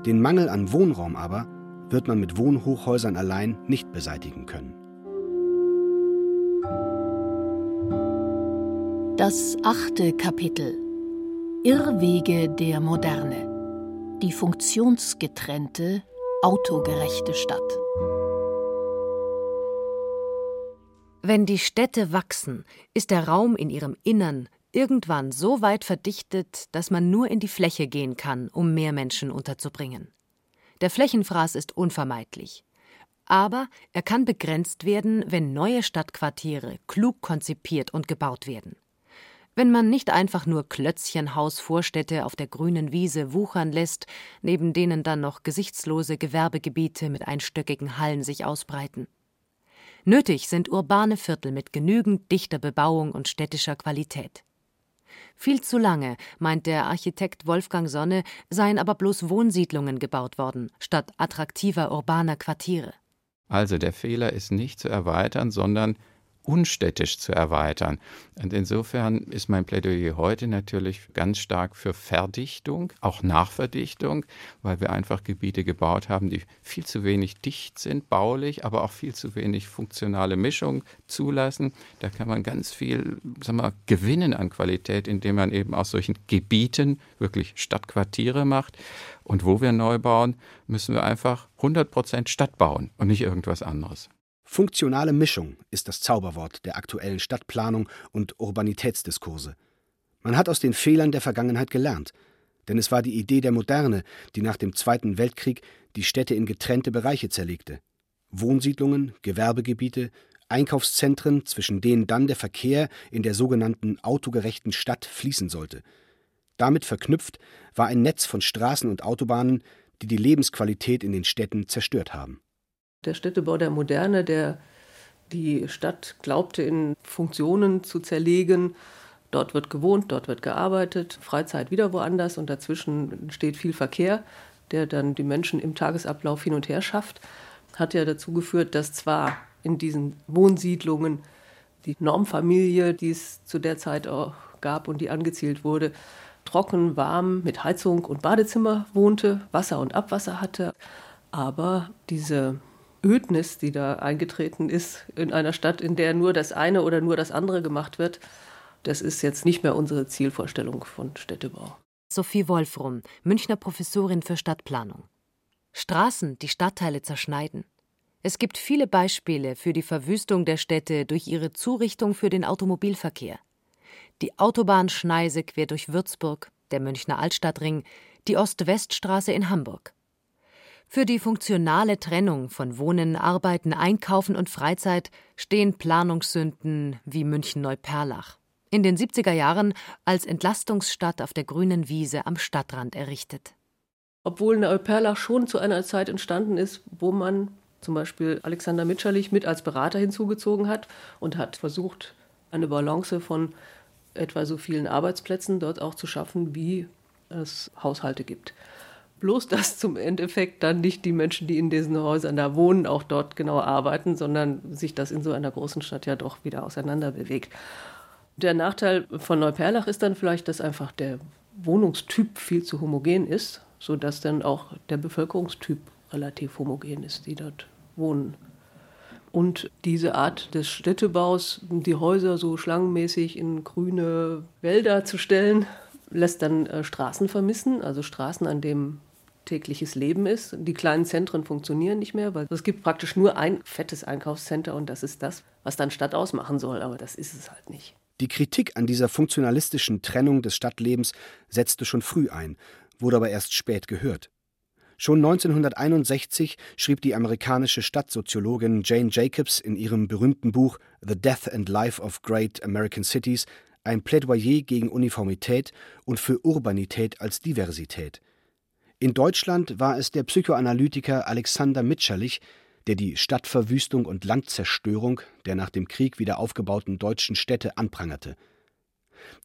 Den Mangel an Wohnraum aber wird man mit Wohnhochhäusern allein nicht beseitigen können. Das achte Kapitel Irrwege der Moderne. Die funktionsgetrennte, autogerechte Stadt. Wenn die Städte wachsen, ist der Raum in ihrem Innern irgendwann so weit verdichtet, dass man nur in die Fläche gehen kann, um mehr Menschen unterzubringen. Der Flächenfraß ist unvermeidlich. Aber er kann begrenzt werden, wenn neue Stadtquartiere klug konzipiert und gebaut werden. Wenn man nicht einfach nur Klötzchenhausvorstädte auf der grünen Wiese wuchern lässt, neben denen dann noch gesichtslose Gewerbegebiete mit einstöckigen Hallen sich ausbreiten. Nötig sind urbane Viertel mit genügend dichter Bebauung und städtischer Qualität. Viel zu lange, meint der Architekt Wolfgang Sonne, seien aber bloß Wohnsiedlungen gebaut worden, statt attraktiver urbaner Quartiere. Also der Fehler ist nicht zu erweitern, sondern unstädtisch zu erweitern. Und insofern ist mein Plädoyer heute natürlich ganz stark für Verdichtung, auch Nachverdichtung, weil wir einfach Gebiete gebaut haben, die viel zu wenig dicht sind, baulich, aber auch viel zu wenig funktionale Mischung zulassen. Da kann man ganz viel sagen wir, gewinnen an Qualität, indem man eben aus solchen Gebieten wirklich Stadtquartiere macht. Und wo wir neu bauen, müssen wir einfach 100 Prozent Stadt bauen und nicht irgendwas anderes. Funktionale Mischung ist das Zauberwort der aktuellen Stadtplanung und Urbanitätsdiskurse. Man hat aus den Fehlern der Vergangenheit gelernt, denn es war die Idee der Moderne, die nach dem Zweiten Weltkrieg die Städte in getrennte Bereiche zerlegte. Wohnsiedlungen, Gewerbegebiete, Einkaufszentren, zwischen denen dann der Verkehr in der sogenannten autogerechten Stadt fließen sollte. Damit verknüpft war ein Netz von Straßen und Autobahnen, die die Lebensqualität in den Städten zerstört haben. Der Städtebau der Moderne, der die Stadt glaubte in Funktionen zu zerlegen. Dort wird gewohnt, dort wird gearbeitet, Freizeit wieder woanders und dazwischen steht viel Verkehr, der dann die Menschen im Tagesablauf hin und her schafft, hat ja dazu geführt, dass zwar in diesen Wohnsiedlungen die Normfamilie, die es zu der Zeit auch gab und die angezielt wurde, trocken, warm, mit Heizung und Badezimmer wohnte, Wasser und Abwasser hatte, aber diese Ödnis, die da eingetreten ist in einer Stadt, in der nur das eine oder nur das andere gemacht wird, das ist jetzt nicht mehr unsere Zielvorstellung von Städtebau. Sophie Wolfrum, Münchner Professorin für Stadtplanung. Straßen, die Stadtteile zerschneiden. Es gibt viele Beispiele für die Verwüstung der Städte durch ihre Zurichtung für den Automobilverkehr. Die Autobahnschneise quer durch Würzburg, der Münchner Altstadtring, die Ost-West-Straße in Hamburg. Für die funktionale Trennung von Wohnen, Arbeiten, Einkaufen und Freizeit stehen Planungssünden wie München-Neuperlach. In den 70er Jahren als Entlastungsstadt auf der grünen Wiese am Stadtrand errichtet. Obwohl Neuperlach schon zu einer Zeit entstanden ist, wo man zum Beispiel Alexander Mitscherlich mit als Berater hinzugezogen hat und hat versucht, eine Balance von etwa so vielen Arbeitsplätzen dort auch zu schaffen, wie es Haushalte gibt. Bloß, dass zum Endeffekt dann nicht die Menschen, die in diesen Häusern da wohnen, auch dort genau arbeiten, sondern sich das in so einer großen Stadt ja doch wieder auseinander bewegt. Der Nachteil von Neuperlach ist dann vielleicht, dass einfach der Wohnungstyp viel zu homogen ist, sodass dann auch der Bevölkerungstyp relativ homogen ist, die dort wohnen. Und diese Art des Städtebaus, die Häuser so schlangenmäßig in grüne Wälder zu stellen, lässt dann äh, Straßen vermissen, also Straßen, an denen tägliches Leben ist. Die kleinen Zentren funktionieren nicht mehr, weil es gibt praktisch nur ein fettes Einkaufscenter und das ist das, was dann Stadt ausmachen soll, aber das ist es halt nicht. Die Kritik an dieser funktionalistischen Trennung des Stadtlebens setzte schon früh ein, wurde aber erst spät gehört. Schon 1961 schrieb die amerikanische Stadtsoziologin Jane Jacobs in ihrem berühmten Buch The Death and Life of Great American Cities ein Plädoyer gegen Uniformität und für Urbanität als Diversität. In Deutschland war es der Psychoanalytiker Alexander Mitscherlich, der die Stadtverwüstung und Landzerstörung der nach dem Krieg wieder aufgebauten deutschen Städte anprangerte.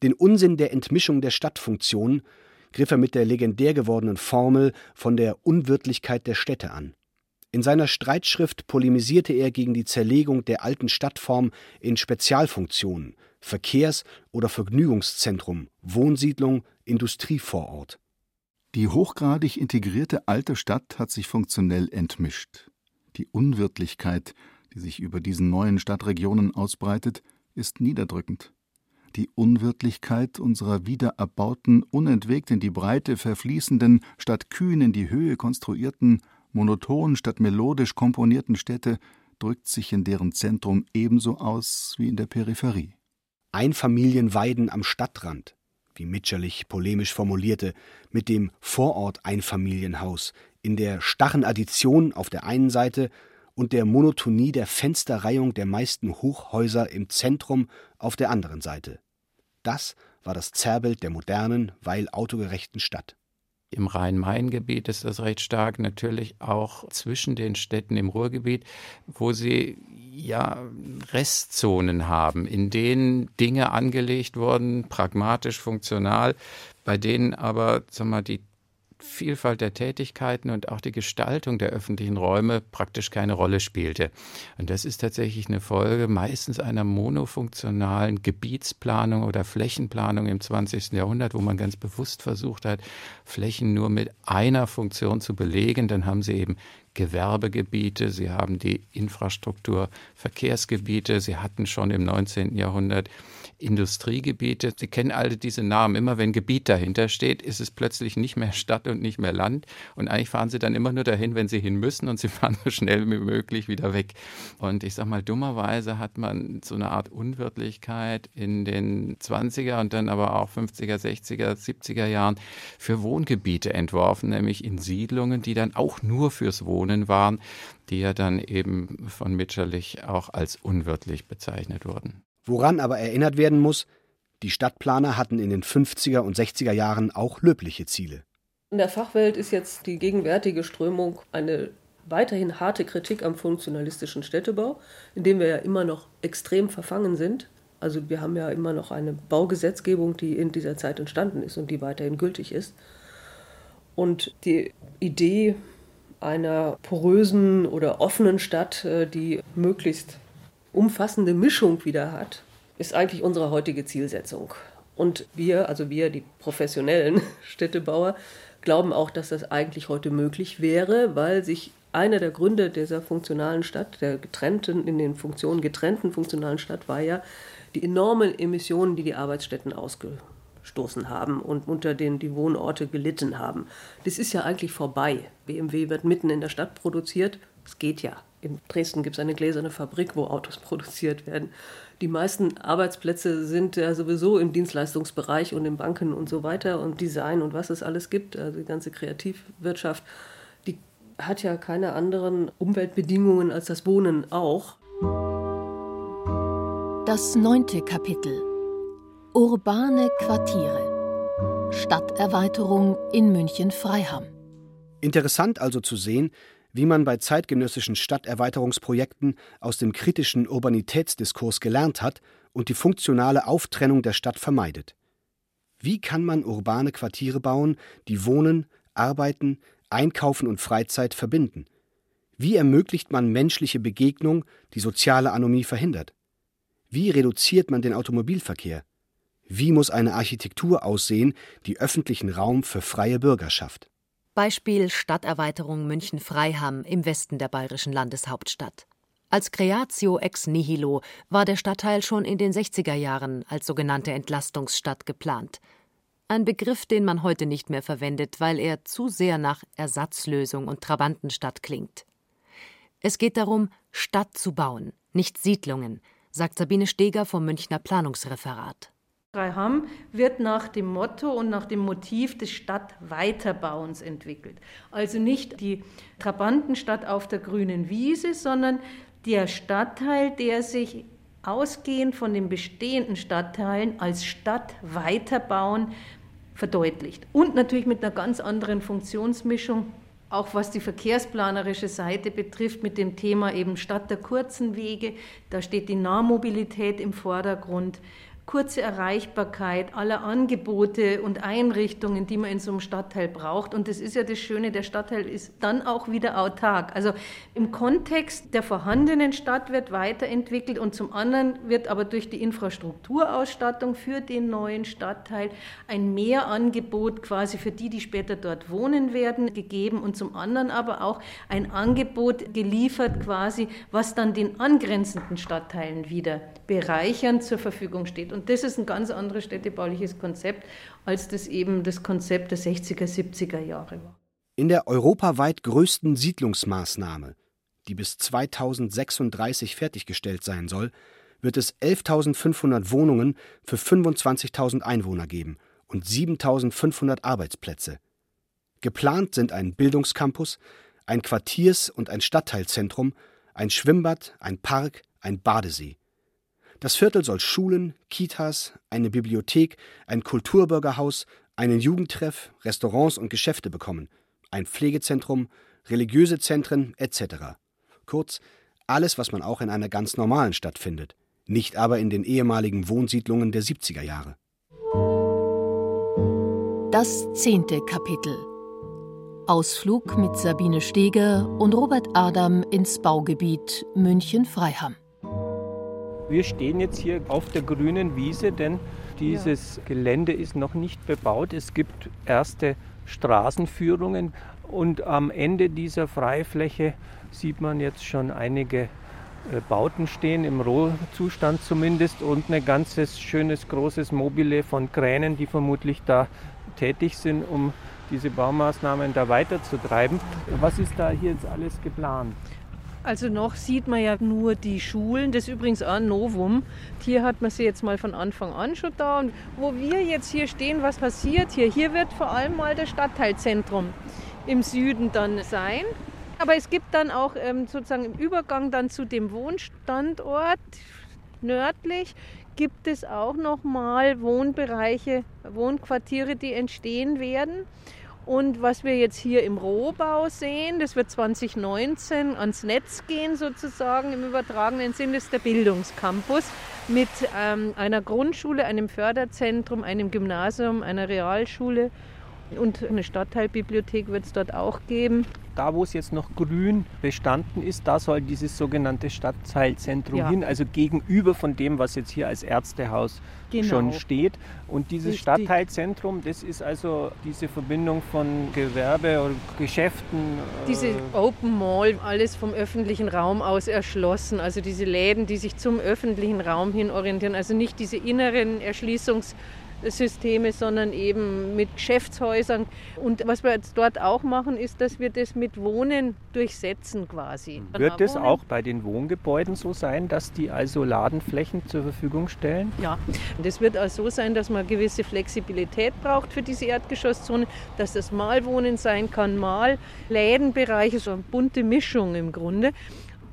Den Unsinn der Entmischung der Stadtfunktion griff er mit der legendär gewordenen Formel von der Unwirtlichkeit der Städte an. In seiner Streitschrift polemisierte er gegen die Zerlegung der alten Stadtform in Spezialfunktionen, Verkehrs- oder Vergnügungszentrum, Wohnsiedlung, Industrievorort. Die hochgradig integrierte alte Stadt hat sich funktionell entmischt. Die Unwirtlichkeit, die sich über diesen neuen Stadtregionen ausbreitet, ist niederdrückend. Die Unwirtlichkeit unserer wiedererbauten, unentwegt in die Breite verfließenden, statt kühn in die Höhe konstruierten, monoton statt melodisch komponierten Städte drückt sich in deren Zentrum ebenso aus wie in der Peripherie. Einfamilienweiden am Stadtrand, wie Mitscherlich polemisch formulierte, mit dem Vorort-Einfamilienhaus, in der starren Addition auf der einen Seite und der Monotonie der Fensterreihung der meisten Hochhäuser im Zentrum auf der anderen Seite. Das war das Zerrbild der modernen, weil autogerechten Stadt. Im Rhein-Main-Gebiet ist das recht stark, natürlich auch zwischen den Städten im Ruhrgebiet, wo sie ja, Restzonen haben, in denen Dinge angelegt wurden, pragmatisch, funktional, bei denen aber sag mal, die Vielfalt der Tätigkeiten und auch die Gestaltung der öffentlichen Räume praktisch keine Rolle spielte. Und das ist tatsächlich eine Folge meistens einer monofunktionalen Gebietsplanung oder Flächenplanung im 20. Jahrhundert, wo man ganz bewusst versucht hat, Flächen nur mit einer Funktion zu belegen. Dann haben sie eben Gewerbegebiete, sie haben die Infrastruktur, Verkehrsgebiete, sie hatten schon im 19. Jahrhundert Industriegebiete. Sie kennen alle diese Namen. Immer wenn Gebiet dahinter steht, ist es plötzlich nicht mehr Stadt und nicht mehr Land. Und eigentlich fahren Sie dann immer nur dahin, wenn Sie hin müssen und Sie fahren so schnell wie möglich wieder weg. Und ich sage mal, dummerweise hat man so eine Art Unwirtlichkeit in den 20er und dann aber auch 50er, 60er, 70er Jahren für Wohngebiete entworfen, nämlich in Siedlungen, die dann auch nur fürs Wohnen waren, die ja dann eben von Mitscherlich auch als unwirtlich bezeichnet wurden. Woran aber erinnert werden muss, die Stadtplaner hatten in den 50er und 60er Jahren auch löbliche Ziele. In der Fachwelt ist jetzt die gegenwärtige Strömung eine weiterhin harte Kritik am funktionalistischen Städtebau, in dem wir ja immer noch extrem verfangen sind. Also wir haben ja immer noch eine Baugesetzgebung, die in dieser Zeit entstanden ist und die weiterhin gültig ist. Und die Idee einer porösen oder offenen Stadt, äh, die möglichst umfassende Mischung wieder hat, ist eigentlich unsere heutige Zielsetzung. Und wir, also wir, die professionellen Städtebauer, glauben auch, dass das eigentlich heute möglich wäre, weil sich einer der Gründe dieser funktionalen Stadt, der getrennten, in den Funktionen getrennten funktionalen Stadt, war ja die enormen Emissionen, die die Arbeitsstätten ausgestoßen haben und unter denen die Wohnorte gelitten haben. Das ist ja eigentlich vorbei. BMW wird mitten in der Stadt produziert. Es geht ja in Dresden gibt es eine gläserne Fabrik, wo Autos produziert werden. Die meisten Arbeitsplätze sind ja sowieso im Dienstleistungsbereich und in Banken und so weiter und Design und was es alles gibt. Also die ganze Kreativwirtschaft, die hat ja keine anderen Umweltbedingungen als das Wohnen auch. Das neunte Kapitel. Urbane Quartiere. Stadterweiterung in München-Freiham. Interessant also zu sehen, wie man bei zeitgenössischen Stadterweiterungsprojekten aus dem kritischen Urbanitätsdiskurs gelernt hat und die funktionale Auftrennung der Stadt vermeidet. Wie kann man urbane Quartiere bauen, die Wohnen, Arbeiten, Einkaufen und Freizeit verbinden? Wie ermöglicht man menschliche Begegnung, die soziale Anomie verhindert? Wie reduziert man den Automobilverkehr? Wie muss eine Architektur aussehen, die öffentlichen Raum für freie Bürger schafft? Beispiel Stadterweiterung München-Freiham im Westen der bayerischen Landeshauptstadt. Als Creatio ex nihilo war der Stadtteil schon in den 60er Jahren als sogenannte Entlastungsstadt geplant. Ein Begriff, den man heute nicht mehr verwendet, weil er zu sehr nach Ersatzlösung und Trabantenstadt klingt. Es geht darum, Stadt zu bauen, nicht Siedlungen, sagt Sabine Steger vom Münchner Planungsreferat. Freiham wird nach dem Motto und nach dem Motiv des Stadtweiterbauens entwickelt. Also nicht die Trabantenstadt auf der grünen Wiese, sondern der Stadtteil, der sich ausgehend von den bestehenden Stadtteilen als Stadtweiterbauen verdeutlicht. Und natürlich mit einer ganz anderen Funktionsmischung, auch was die verkehrsplanerische Seite betrifft, mit dem Thema eben Stadt der kurzen Wege. Da steht die Nahmobilität im Vordergrund kurze Erreichbarkeit aller Angebote und Einrichtungen, die man in so einem Stadtteil braucht. Und das ist ja das Schöne, der Stadtteil ist dann auch wieder autark. Also im Kontext der vorhandenen Stadt wird weiterentwickelt und zum anderen wird aber durch die Infrastrukturausstattung für den neuen Stadtteil ein Mehrangebot quasi für die, die später dort wohnen werden, gegeben und zum anderen aber auch ein Angebot geliefert quasi, was dann den angrenzenden Stadtteilen wieder bereichernd zur Verfügung steht. Und das ist ein ganz anderes städtebauliches Konzept, als das eben das Konzept der 60er, 70er Jahre war. In der europaweit größten Siedlungsmaßnahme, die bis 2036 fertiggestellt sein soll, wird es 11.500 Wohnungen für 25.000 Einwohner geben und 7.500 Arbeitsplätze. Geplant sind ein Bildungscampus, ein Quartiers- und ein Stadtteilzentrum, ein Schwimmbad, ein Park, ein Badesee. Das Viertel soll Schulen, Kitas, eine Bibliothek, ein Kulturbürgerhaus, einen Jugendtreff, Restaurants und Geschäfte bekommen, ein Pflegezentrum, religiöse Zentren etc. Kurz Alles, was man auch in einer ganz normalen Stadt findet, nicht aber in den ehemaligen Wohnsiedlungen der 70er Jahre. Das zehnte Kapitel. Ausflug mit Sabine Steger und Robert Adam ins Baugebiet München-Freiham. Wir stehen jetzt hier auf der grünen Wiese, denn dieses ja. Gelände ist noch nicht bebaut. Es gibt erste Straßenführungen und am Ende dieser Freifläche sieht man jetzt schon einige äh, Bauten stehen, im Rohzustand zumindest, und ein ganzes schönes großes Mobile von Kränen, die vermutlich da tätig sind, um diese Baumaßnahmen da weiterzutreiben. Was ist da hier jetzt alles geplant? Also noch sieht man ja nur die Schulen, das ist übrigens auch ein Novum. Hier hat man sie jetzt mal von Anfang an schon da. Und wo wir jetzt hier stehen, was passiert hier? Hier wird vor allem mal das Stadtteilzentrum im Süden dann sein. Aber es gibt dann auch ähm, sozusagen im Übergang dann zu dem Wohnstandort nördlich gibt es auch noch mal Wohnbereiche, Wohnquartiere, die entstehen werden. Und was wir jetzt hier im Rohbau sehen, das wird 2019 ans Netz gehen sozusagen im übertragenen Sinn, ist der Bildungscampus mit ähm, einer Grundschule, einem Förderzentrum, einem Gymnasium, einer Realschule und eine Stadtteilbibliothek wird es dort auch geben da wo es jetzt noch grün bestanden ist, da soll dieses sogenannte Stadtteilzentrum ja. hin, also gegenüber von dem, was jetzt hier als Ärztehaus genau. schon steht. Und dieses Richtig. Stadtteilzentrum, das ist also diese Verbindung von Gewerbe und Geschäften. Äh, diese Open Mall, alles vom öffentlichen Raum aus erschlossen, also diese Läden, die sich zum öffentlichen Raum hin orientieren, also nicht diese inneren Erschließungs- Systeme, sondern eben mit Geschäftshäusern. Und was wir jetzt dort auch machen, ist, dass wir das mit Wohnen durchsetzen quasi. Wird es auch bei den Wohngebäuden so sein, dass die also Ladenflächen zur Verfügung stellen? Ja, das wird auch so sein, dass man gewisse Flexibilität braucht für diese Erdgeschosszone, dass das mal Wohnen sein kann, mal Lädenbereiche, so eine bunte Mischung im Grunde.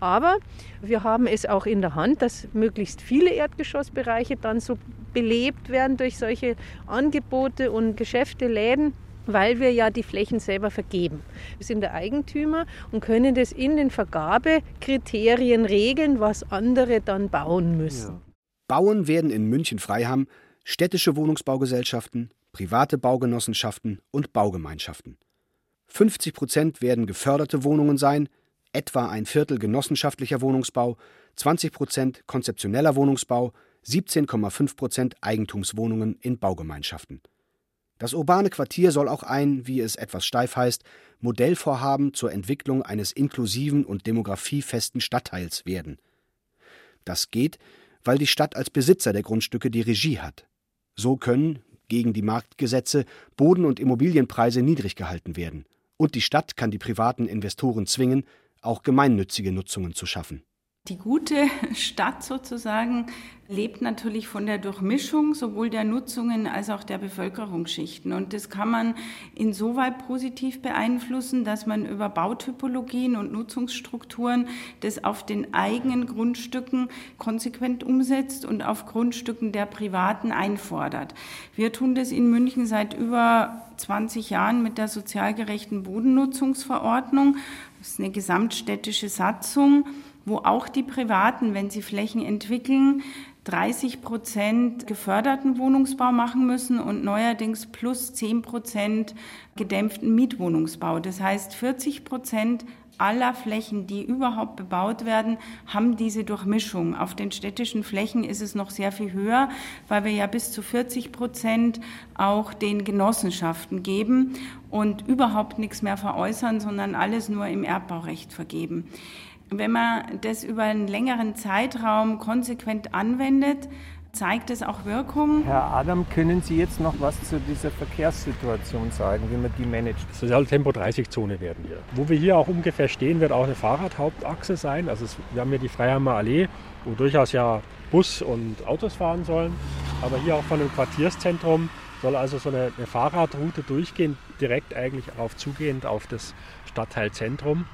Aber wir haben es auch in der Hand, dass möglichst viele Erdgeschossbereiche dann so belebt werden durch solche Angebote und Geschäfte, Läden weil wir ja die Flächen selber vergeben. Wir sind der Eigentümer und können das in den Vergabekriterien regeln, was andere dann bauen müssen. Ja. Bauen werden in München-Freiham städtische Wohnungsbaugesellschaften, private Baugenossenschaften und Baugemeinschaften. 50 Prozent werden geförderte Wohnungen sein, etwa ein Viertel genossenschaftlicher Wohnungsbau, 20 Prozent konzeptioneller Wohnungsbau, 17,5 Prozent Eigentumswohnungen in Baugemeinschaften. Das urbane Quartier soll auch ein, wie es etwas steif heißt, Modellvorhaben zur Entwicklung eines inklusiven und demografiefesten Stadtteils werden. Das geht, weil die Stadt als Besitzer der Grundstücke die Regie hat. So können, gegen die Marktgesetze, Boden- und Immobilienpreise niedrig gehalten werden. Und die Stadt kann die privaten Investoren zwingen, auch gemeinnützige Nutzungen zu schaffen. Die gute Stadt sozusagen lebt natürlich von der Durchmischung sowohl der Nutzungen als auch der Bevölkerungsschichten. Und das kann man insoweit positiv beeinflussen, dass man über Bautypologien und Nutzungsstrukturen das auf den eigenen Grundstücken konsequent umsetzt und auf Grundstücken der Privaten einfordert. Wir tun das in München seit über 20 Jahren mit der sozial gerechten Bodennutzungsverordnung. Das ist eine gesamtstädtische Satzung wo auch die Privaten, wenn sie Flächen entwickeln, 30 Prozent geförderten Wohnungsbau machen müssen und neuerdings plus 10 Prozent gedämpften Mietwohnungsbau. Das heißt, 40 Prozent aller Flächen, die überhaupt bebaut werden, haben diese Durchmischung. Auf den städtischen Flächen ist es noch sehr viel höher, weil wir ja bis zu 40 Prozent auch den Genossenschaften geben und überhaupt nichts mehr veräußern, sondern alles nur im Erbbaurecht vergeben. Wenn man das über einen längeren Zeitraum konsequent anwendet, zeigt es auch Wirkung. Herr Adam, können Sie jetzt noch was zu dieser Verkehrssituation sagen, wie man die managt? Es soll Tempo 30 Zone werden hier. Wo wir hier auch ungefähr stehen, wird auch eine Fahrradhauptachse sein. Also wir haben hier die Freiheimer Allee, wo durchaus ja Bus und Autos fahren sollen. Aber hier auch von dem Quartierszentrum soll also so eine, eine Fahrradroute durchgehen, direkt eigentlich darauf zugehend auf das Stadtteilzentrum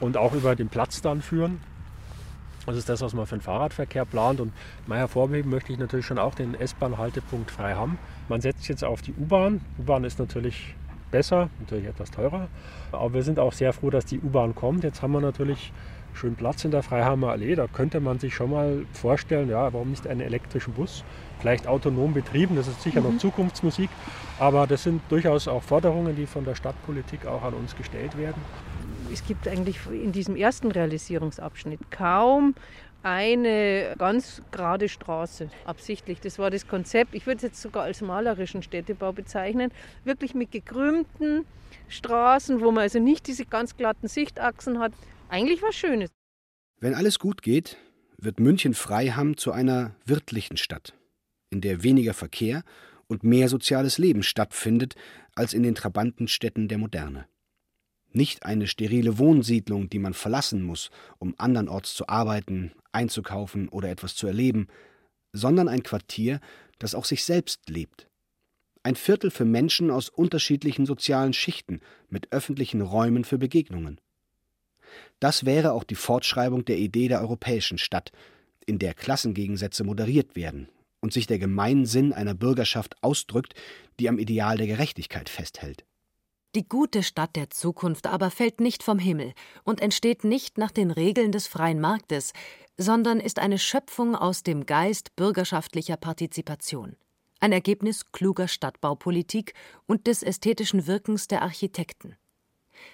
und auch über den Platz dann führen. Das ist das, was man für den Fahrradverkehr plant. Und mal hervorheben möchte ich natürlich schon auch den S-Bahn-Haltepunkt Freiham. Man setzt jetzt auf die U-Bahn. U-Bahn ist natürlich besser, natürlich etwas teurer. Aber wir sind auch sehr froh, dass die U-Bahn kommt. Jetzt haben wir natürlich schön Platz in der Freiheimer Allee. Da könnte man sich schon mal vorstellen, ja, warum nicht einen elektrischen Bus? Vielleicht autonom betrieben, das ist sicher mhm. noch Zukunftsmusik. Aber das sind durchaus auch Forderungen, die von der Stadtpolitik auch an uns gestellt werden. Es gibt eigentlich in diesem ersten Realisierungsabschnitt kaum eine ganz gerade Straße, absichtlich. Das war das Konzept. Ich würde es jetzt sogar als malerischen Städtebau bezeichnen. Wirklich mit gekrümmten Straßen, wo man also nicht diese ganz glatten Sichtachsen hat. Eigentlich was Schönes. Wenn alles gut geht, wird München-Freiham zu einer wirtlichen Stadt, in der weniger Verkehr und mehr soziales Leben stattfindet als in den Trabantenstädten der Moderne. Nicht eine sterile Wohnsiedlung, die man verlassen muss, um andernorts zu arbeiten, einzukaufen oder etwas zu erleben, sondern ein Quartier, das auch sich selbst lebt. Ein Viertel für Menschen aus unterschiedlichen sozialen Schichten mit öffentlichen Räumen für Begegnungen. Das wäre auch die Fortschreibung der Idee der europäischen Stadt, in der Klassengegensätze moderiert werden und sich der Gemeinsinn einer Bürgerschaft ausdrückt, die am Ideal der Gerechtigkeit festhält. Die gute Stadt der Zukunft aber fällt nicht vom Himmel und entsteht nicht nach den Regeln des freien Marktes, sondern ist eine Schöpfung aus dem Geist bürgerschaftlicher Partizipation, ein Ergebnis kluger Stadtbaupolitik und des ästhetischen Wirkens der Architekten.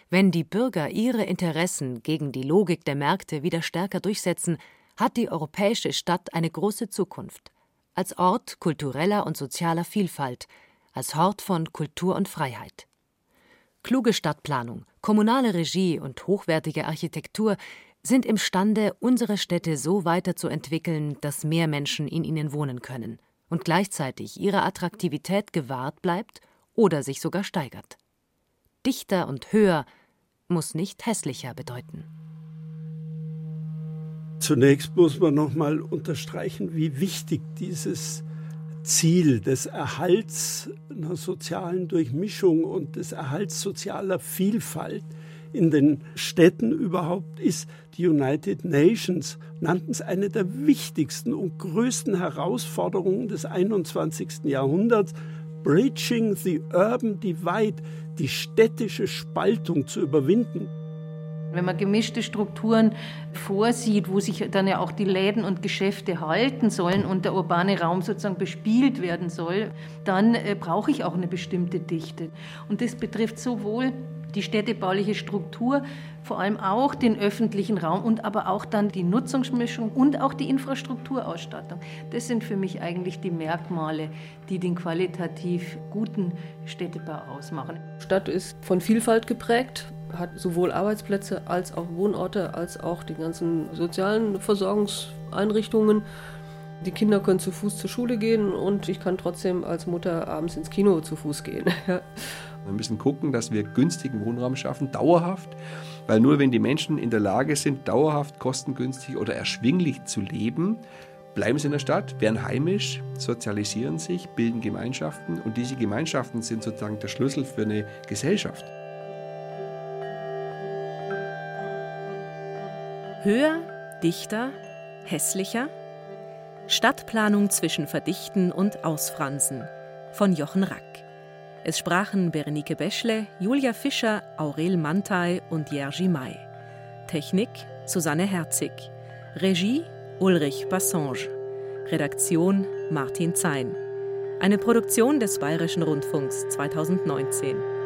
Wenn die Bürger ihre Interessen gegen die Logik der Märkte wieder stärker durchsetzen, hat die europäische Stadt eine große Zukunft, als Ort kultureller und sozialer Vielfalt, als Hort von Kultur und Freiheit. Kluge Stadtplanung, kommunale Regie und hochwertige Architektur sind imstande, unsere Städte so weiterzuentwickeln, dass mehr Menschen in ihnen wohnen können und gleichzeitig ihre Attraktivität gewahrt bleibt oder sich sogar steigert. Dichter und höher muss nicht hässlicher bedeuten. Zunächst muss man noch mal unterstreichen, wie wichtig dieses Ziel des Erhalts einer sozialen Durchmischung und des Erhalts sozialer Vielfalt in den Städten überhaupt ist. Die United Nations nannten es eine der wichtigsten und größten Herausforderungen des 21. Jahrhunderts, Bridging the Urban Divide, die städtische Spaltung zu überwinden. Wenn man gemischte Strukturen vorsieht, wo sich dann ja auch die Läden und Geschäfte halten sollen und der urbane Raum sozusagen bespielt werden soll, dann äh, brauche ich auch eine bestimmte Dichte. Und das betrifft sowohl die städtebauliche Struktur, vor allem auch den öffentlichen Raum und aber auch dann die Nutzungsmischung und auch die Infrastrukturausstattung. Das sind für mich eigentlich die Merkmale, die den qualitativ guten Städtebau ausmachen. Stadt ist von Vielfalt geprägt hat sowohl Arbeitsplätze als auch Wohnorte, als auch die ganzen sozialen Versorgungseinrichtungen. Die Kinder können zu Fuß zur Schule gehen und ich kann trotzdem als Mutter abends ins Kino zu Fuß gehen. Wir müssen gucken, dass wir günstigen Wohnraum schaffen, dauerhaft, weil nur wenn die Menschen in der Lage sind, dauerhaft kostengünstig oder erschwinglich zu leben, bleiben sie in der Stadt, werden heimisch, sozialisieren sich, bilden Gemeinschaften und diese Gemeinschaften sind sozusagen der Schlüssel für eine Gesellschaft. Höher, dichter, hässlicher? Stadtplanung zwischen Verdichten und Ausfransen von Jochen Rack. Es sprachen Berenike Beschle, Julia Fischer, Aurel Mantei und Jerzy May. Technik Susanne Herzig. Regie Ulrich Bassange. Redaktion Martin Zein. Eine Produktion des Bayerischen Rundfunks 2019.